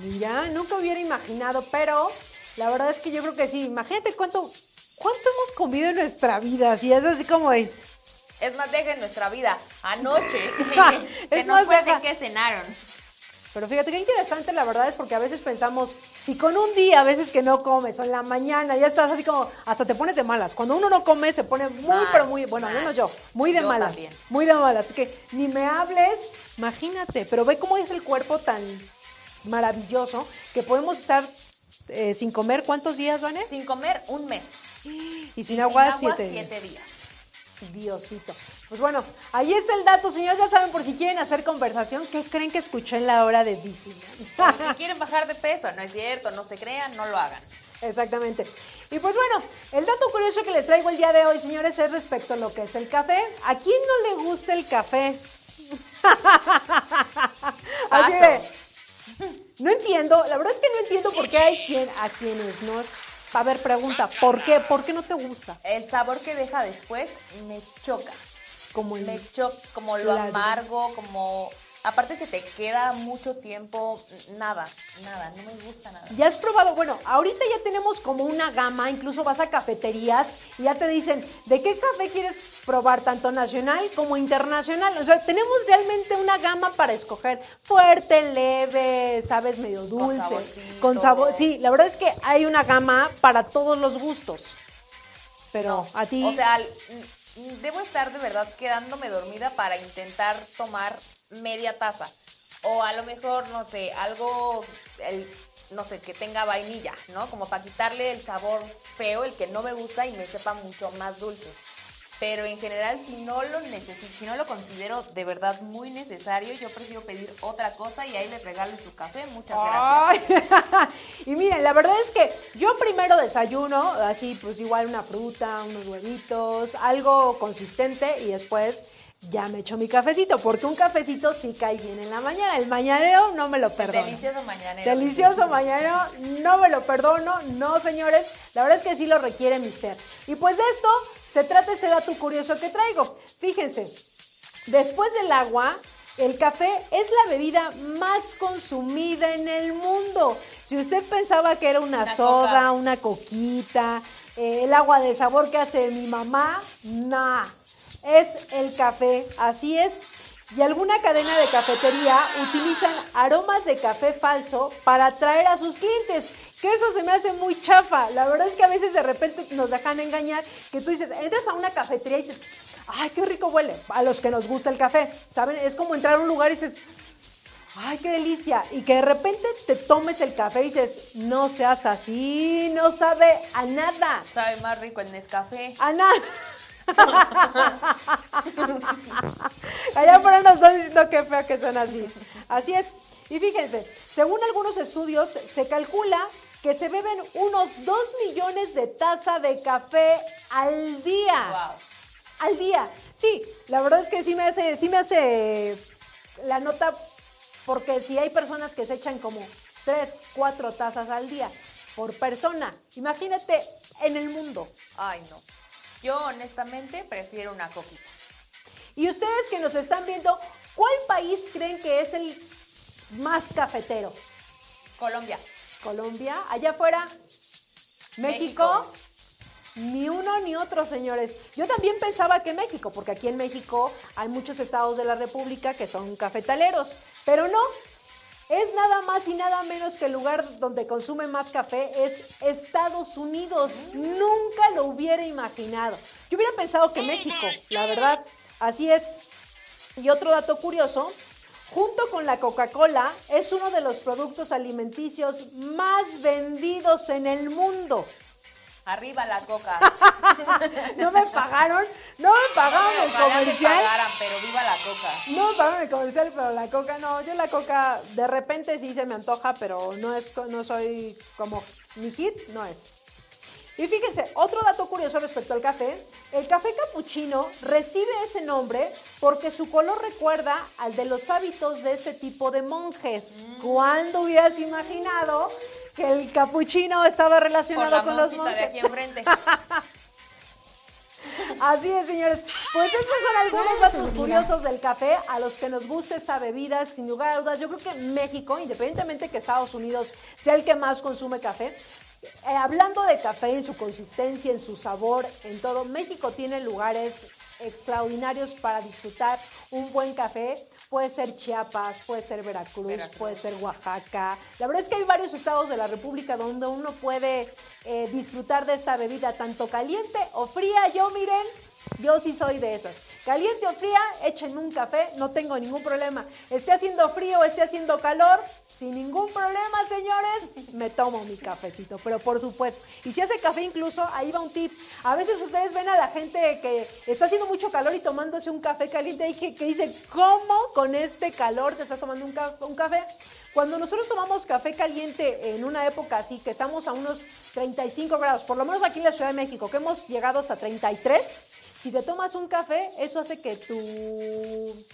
S1: Mira, nunca hubiera imaginado, pero la verdad es que yo creo que sí. Imagínate cuánto, cuánto hemos comido en nuestra vida. Si es así como es.
S2: Es más, dejen nuestra vida anoche. que
S1: Es
S2: nos
S1: más,
S2: cuenten qué cenaron.
S1: Pero fíjate qué interesante, la verdad es porque a veces pensamos, si con un día, a veces que no comes, o en la mañana, ya estás así como, hasta te pones de malas. Cuando uno no come, se pone muy,
S2: Mal,
S1: pero muy, bueno, al menos yo, muy de
S2: Yo
S1: malas.
S2: también.
S1: Muy de malas. Así que ni me hables, imagínate, pero ve cómo es el cuerpo tan maravilloso que podemos estar eh, sin comer, ¿cuántos días, Vanes?
S2: Sin comer un mes.
S1: Y sin agua, siete,
S2: siete
S1: días.
S2: días.
S1: Diosito. Pues bueno, ahí está el dato, señores. Ya saben, por si quieren hacer conversación, ¿qué creen que escuché en la hora de Disneyland?
S2: si quieren bajar de peso, no es cierto, no se crean, no lo hagan.
S1: Exactamente. Y pues bueno, el dato curioso que les traigo el día de hoy, señores, es respecto a lo que es el café. ¿A quién no le gusta el café? Así de, no entiendo, la verdad es que no entiendo por qué hay quien, a quienes no. A ver, pregunta, ¿por qué? ¿Por qué no te gusta?
S2: El sabor que deja después me choca.
S1: Como el
S2: Me choca, como lo
S1: Claro.
S2: amargo, como... Aparte se te queda mucho tiempo, nada, nada, no me gusta nada.
S1: ¿Ya has probado? Bueno, ahorita ya tenemos como una gama, incluso vas a cafeterías y ya te dicen, ¿de qué café quieres probar? Tanto nacional como internacional. O sea, tenemos realmente una gama para escoger. Fuerte, leve, sabes, medio dulce.
S2: saborcito.
S1: Con sabor. Sí, la verdad es que hay una gama para todos los gustos. Pero a ti...
S2: O sea, debo estar de verdad quedándome dormida para intentar tomar media taza. O a lo mejor, no sé, algo, el- no sé, que tenga vainilla, ¿no? Como para quitarle el sabor feo, el que no me gusta y me sepa mucho más dulce. Pero en general, si no lo necesito, si no lo considero de verdad muy necesario, yo prefiero pedir otra cosa y ahí les regalo su café. Muchas gracias.
S1: Y miren, la verdad es que yo primero desayuno, así pues igual una fruta, unos huevitos, algo consistente y después ya me echo mi cafecito, porque un cafecito sí cae bien en la mañana. El mañanero no me lo perdono.
S2: Delicioso mañanero.
S1: Delicioso mañanero, no me lo perdono, no señores, la verdad es que sí lo requiere mi ser. Y pues de esto se trata este dato curioso que traigo. Fíjense, después del agua, el café es la bebida más consumida en el mundo. Si usted pensaba que era una,
S2: Una
S1: soda,
S2: coca.
S1: una coquita, eh, el agua de sabor que hace mi mamá, nah, es el café, así es. Y alguna cadena de cafetería utilizan aromas de café falso para atraer a sus clientes. Que eso se me hace muy chafa. La verdad es que a veces de repente nos dejan engañar. Que tú dices, entras a una cafetería y dices, ay, qué rico huele. A los que nos gusta el café, ¿saben? Es como entrar a un lugar y dices, ay, qué delicia. Y que de repente te tomes el café y dices, no seas así, no sabe a nada.
S2: Sabe más rico el Nescafé.
S1: A nada. Allá por ahí nos están diciendo que feo que son así. Así es. Y fíjense, según algunos estudios, se calcula que se beben unos 2 millones de taza de café al día. Al día. Sí, la verdad es que sí me hace, sí me hace la nota porque si hay personas que se echan como 3, 4 tazas al día por persona, imagínate en el mundo.
S2: Ay, no. Yo honestamente prefiero una coquita.
S1: Y ustedes que nos están viendo, ¿cuál país creen que es el más cafetero?
S2: Colombia.
S1: Colombia. Allá afuera, México. Ni uno ni otro, señores. Yo también pensaba que México, porque aquí en México hay muchos estados de la República que son cafetaleros, pero no. Es nada más y nada menos que el lugar donde consume más café es Estados Unidos. Nunca lo hubiera imaginado. Yo hubiera pensado que México, la verdad. Así es. Y otro dato curioso, junto con la Coca-Cola, es uno de los productos alimenticios más vendidos en el mundo.
S2: Arriba la coca.
S1: no me pagaron, no me pagaron
S2: No,
S1: el
S2: ojalá me
S1: comercial.
S2: pagaran, pero viva la coca.
S1: No me pagaron el comercial, pero la coca no. Yo la coca de repente sí se me antoja, pero no es no soy como mi hit, no es. Y fíjense, otro dato curioso respecto al café, el café capuchino recibe ese nombre porque su color recuerda al de los hábitos de este tipo de monjes.
S2: Mm.
S1: ¿Cuándo hubieras imaginado que el capuchino estaba
S2: Por
S1: relacionado
S2: la
S1: con los
S2: monjita de
S1: monjes?
S2: aquí enfrente.
S1: Así es, señores. Pues estos son algunos datos curiosos del café a los que nos gusta esta bebida, sin lugar a dudas. Yo creo que México, independientemente que Estados Unidos sea el que más consume café, eh, hablando de café en su consistencia, en su sabor, en todo, México tiene lugares extraordinarios para disfrutar un buen café. Puede ser Chiapas, puede ser Veracruz, puede ser Oaxaca. La verdad es que hay varios estados de la República donde uno puede eh, disfrutar de esta bebida, tanto caliente o fría. Yo, miren, yo sí soy de esas. Caliente o fría, échenme un café, no tengo ningún problema. Esté haciendo frío, esté haciendo calor, sin ningún problema, señores, me tomo mi cafecito, pero por supuesto. Y si hace café incluso, ahí va un tip. A veces ustedes ven a la gente que está haciendo mucho calor y tomándose un café caliente y que, que dice, ¿cómo con este calor te estás tomando un, un café? Cuando nosotros tomamos café caliente en una época así, que estamos a unos 35 grados, por lo menos aquí en la Ciudad de México, que hemos llegado hasta 33, si te tomas un café, eso hace que tu,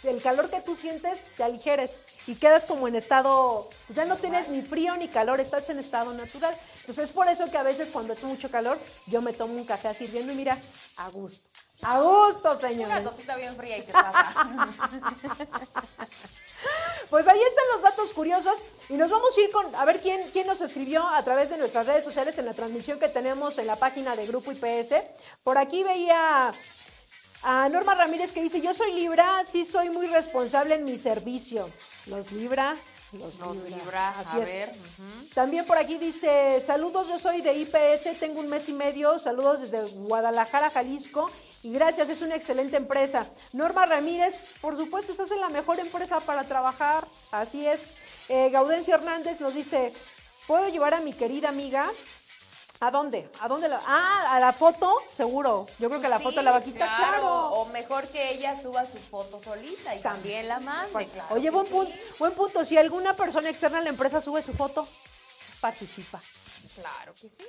S1: el calor que tú sientes te aligeres y quedas como en estado, pues ya no tienes ni frío ni calor, estás en estado natural. Entonces es por eso que a veces cuando hace mucho calor, yo me tomo un café así hirviendo y mira, a gusto. A gusto, señores.
S2: Una cosita bien fría y se pasa.
S1: Pues ahí están los datos curiosos y nos vamos a ir con a ver quién, quién nos escribió a través de nuestras redes sociales en la transmisión que tenemos en la página de Grupo IPS. Por aquí veía a Norma Ramírez que dice, yo soy Libra, sí soy muy responsable en mi servicio. Los Libra, los,
S2: Los
S1: Libra.
S2: Libra,
S1: Así
S2: a
S1: es.
S2: ver.
S1: También por aquí dice, saludos, yo soy de IPS, tengo un mes y medio, saludos desde Guadalajara, Jalisco, y gracias, es una excelente empresa. Norma Ramírez, por supuesto, estás en la mejor empresa para trabajar, así es. Eh, Gaudencio Hernández nos dice, ¿puedo llevar a mi querida amiga? ¿A dónde? ¿A dónde la...? Ah, a la foto, seguro. Yo creo que la
S2: Sí,
S1: foto la va a quitar, claro.
S2: O mejor que ella suba su foto solita y también la mande. Claro
S1: Oye, buen,
S2: sí.
S1: punto, buen punto. Si alguna persona externa a la empresa sube su foto, participa.
S2: Claro que sí.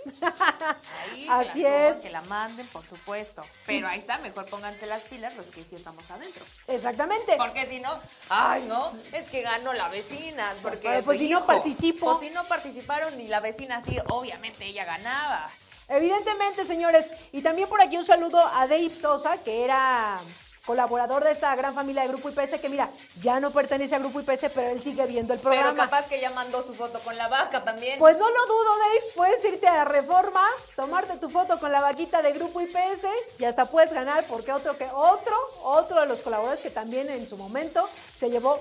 S2: Ahí,
S1: Así
S2: que la
S1: es.
S2: que la manden, por supuesto. Pero ahí está, mejor pónganse las pilas los que sí estamos adentro.
S1: Exactamente.
S2: Porque si no, ay, no, es que ganó la vecina. Porque,
S1: Pues, pues, si no participo.
S2: Pues si no participaron y la vecina sí, obviamente ella ganaba.
S1: Evidentemente, señores. Y también por aquí un saludo a Dave Sosa, que era colaborador de esta gran familia de Grupo IPS, que mira, ya no pertenece a Grupo IPS, pero él sigue viendo el
S2: Pero
S1: programa.
S2: capaz que ella mandó su foto con la vaca también.
S1: Pues no lo dudo, Dave. Puedes irte a Reforma, tomarte tu foto con la vaquita de Grupo IPS y hasta puedes ganar porque otro que otro, otro de los colaboradores que también en su momento se llevó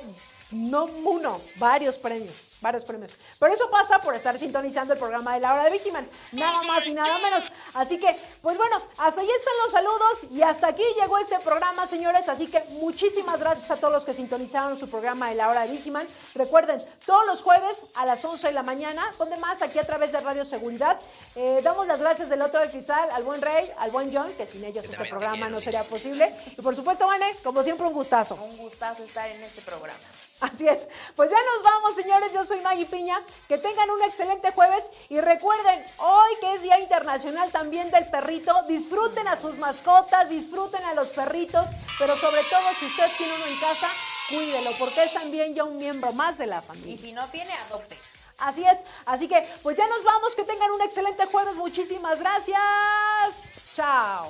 S1: no uno, varios premios. Varios premios. Pero eso pasa por estar sintonizando el programa de la hora de Vigiman, nada más y nada menos. Así que, pues bueno, hasta ahí están los saludos y hasta aquí llegó este programa, señores. Así que muchísimas gracias a todos los que sintonizaron su programa de la hora de Vigiman. Recuerden, todos los jueves a las 11 de la mañana, donde más aquí a través de Radio Seguridad. Eh, damos las gracias del otro de cristal al buen Rey, al buen John, que sin ellos este programa no sería posible. Y por supuesto, Vane, como siempre, un gustazo.
S2: Un gustazo estar en este programa.
S1: Así es. Pues ya nos vamos, señores. Yo soy Maggie Piña. Que tengan un excelente jueves. Y recuerden, hoy que es Día Internacional también del Perrito, disfruten a sus mascotas, disfruten a los perritos. Pero sobre todo, si usted tiene uno en casa, cuídelo, porque es también ya un miembro más de la familia.
S2: Y si no tiene, adopte.
S1: Así es. Así que, pues ya nos vamos. Que tengan un excelente jueves. Muchísimas gracias. Chao.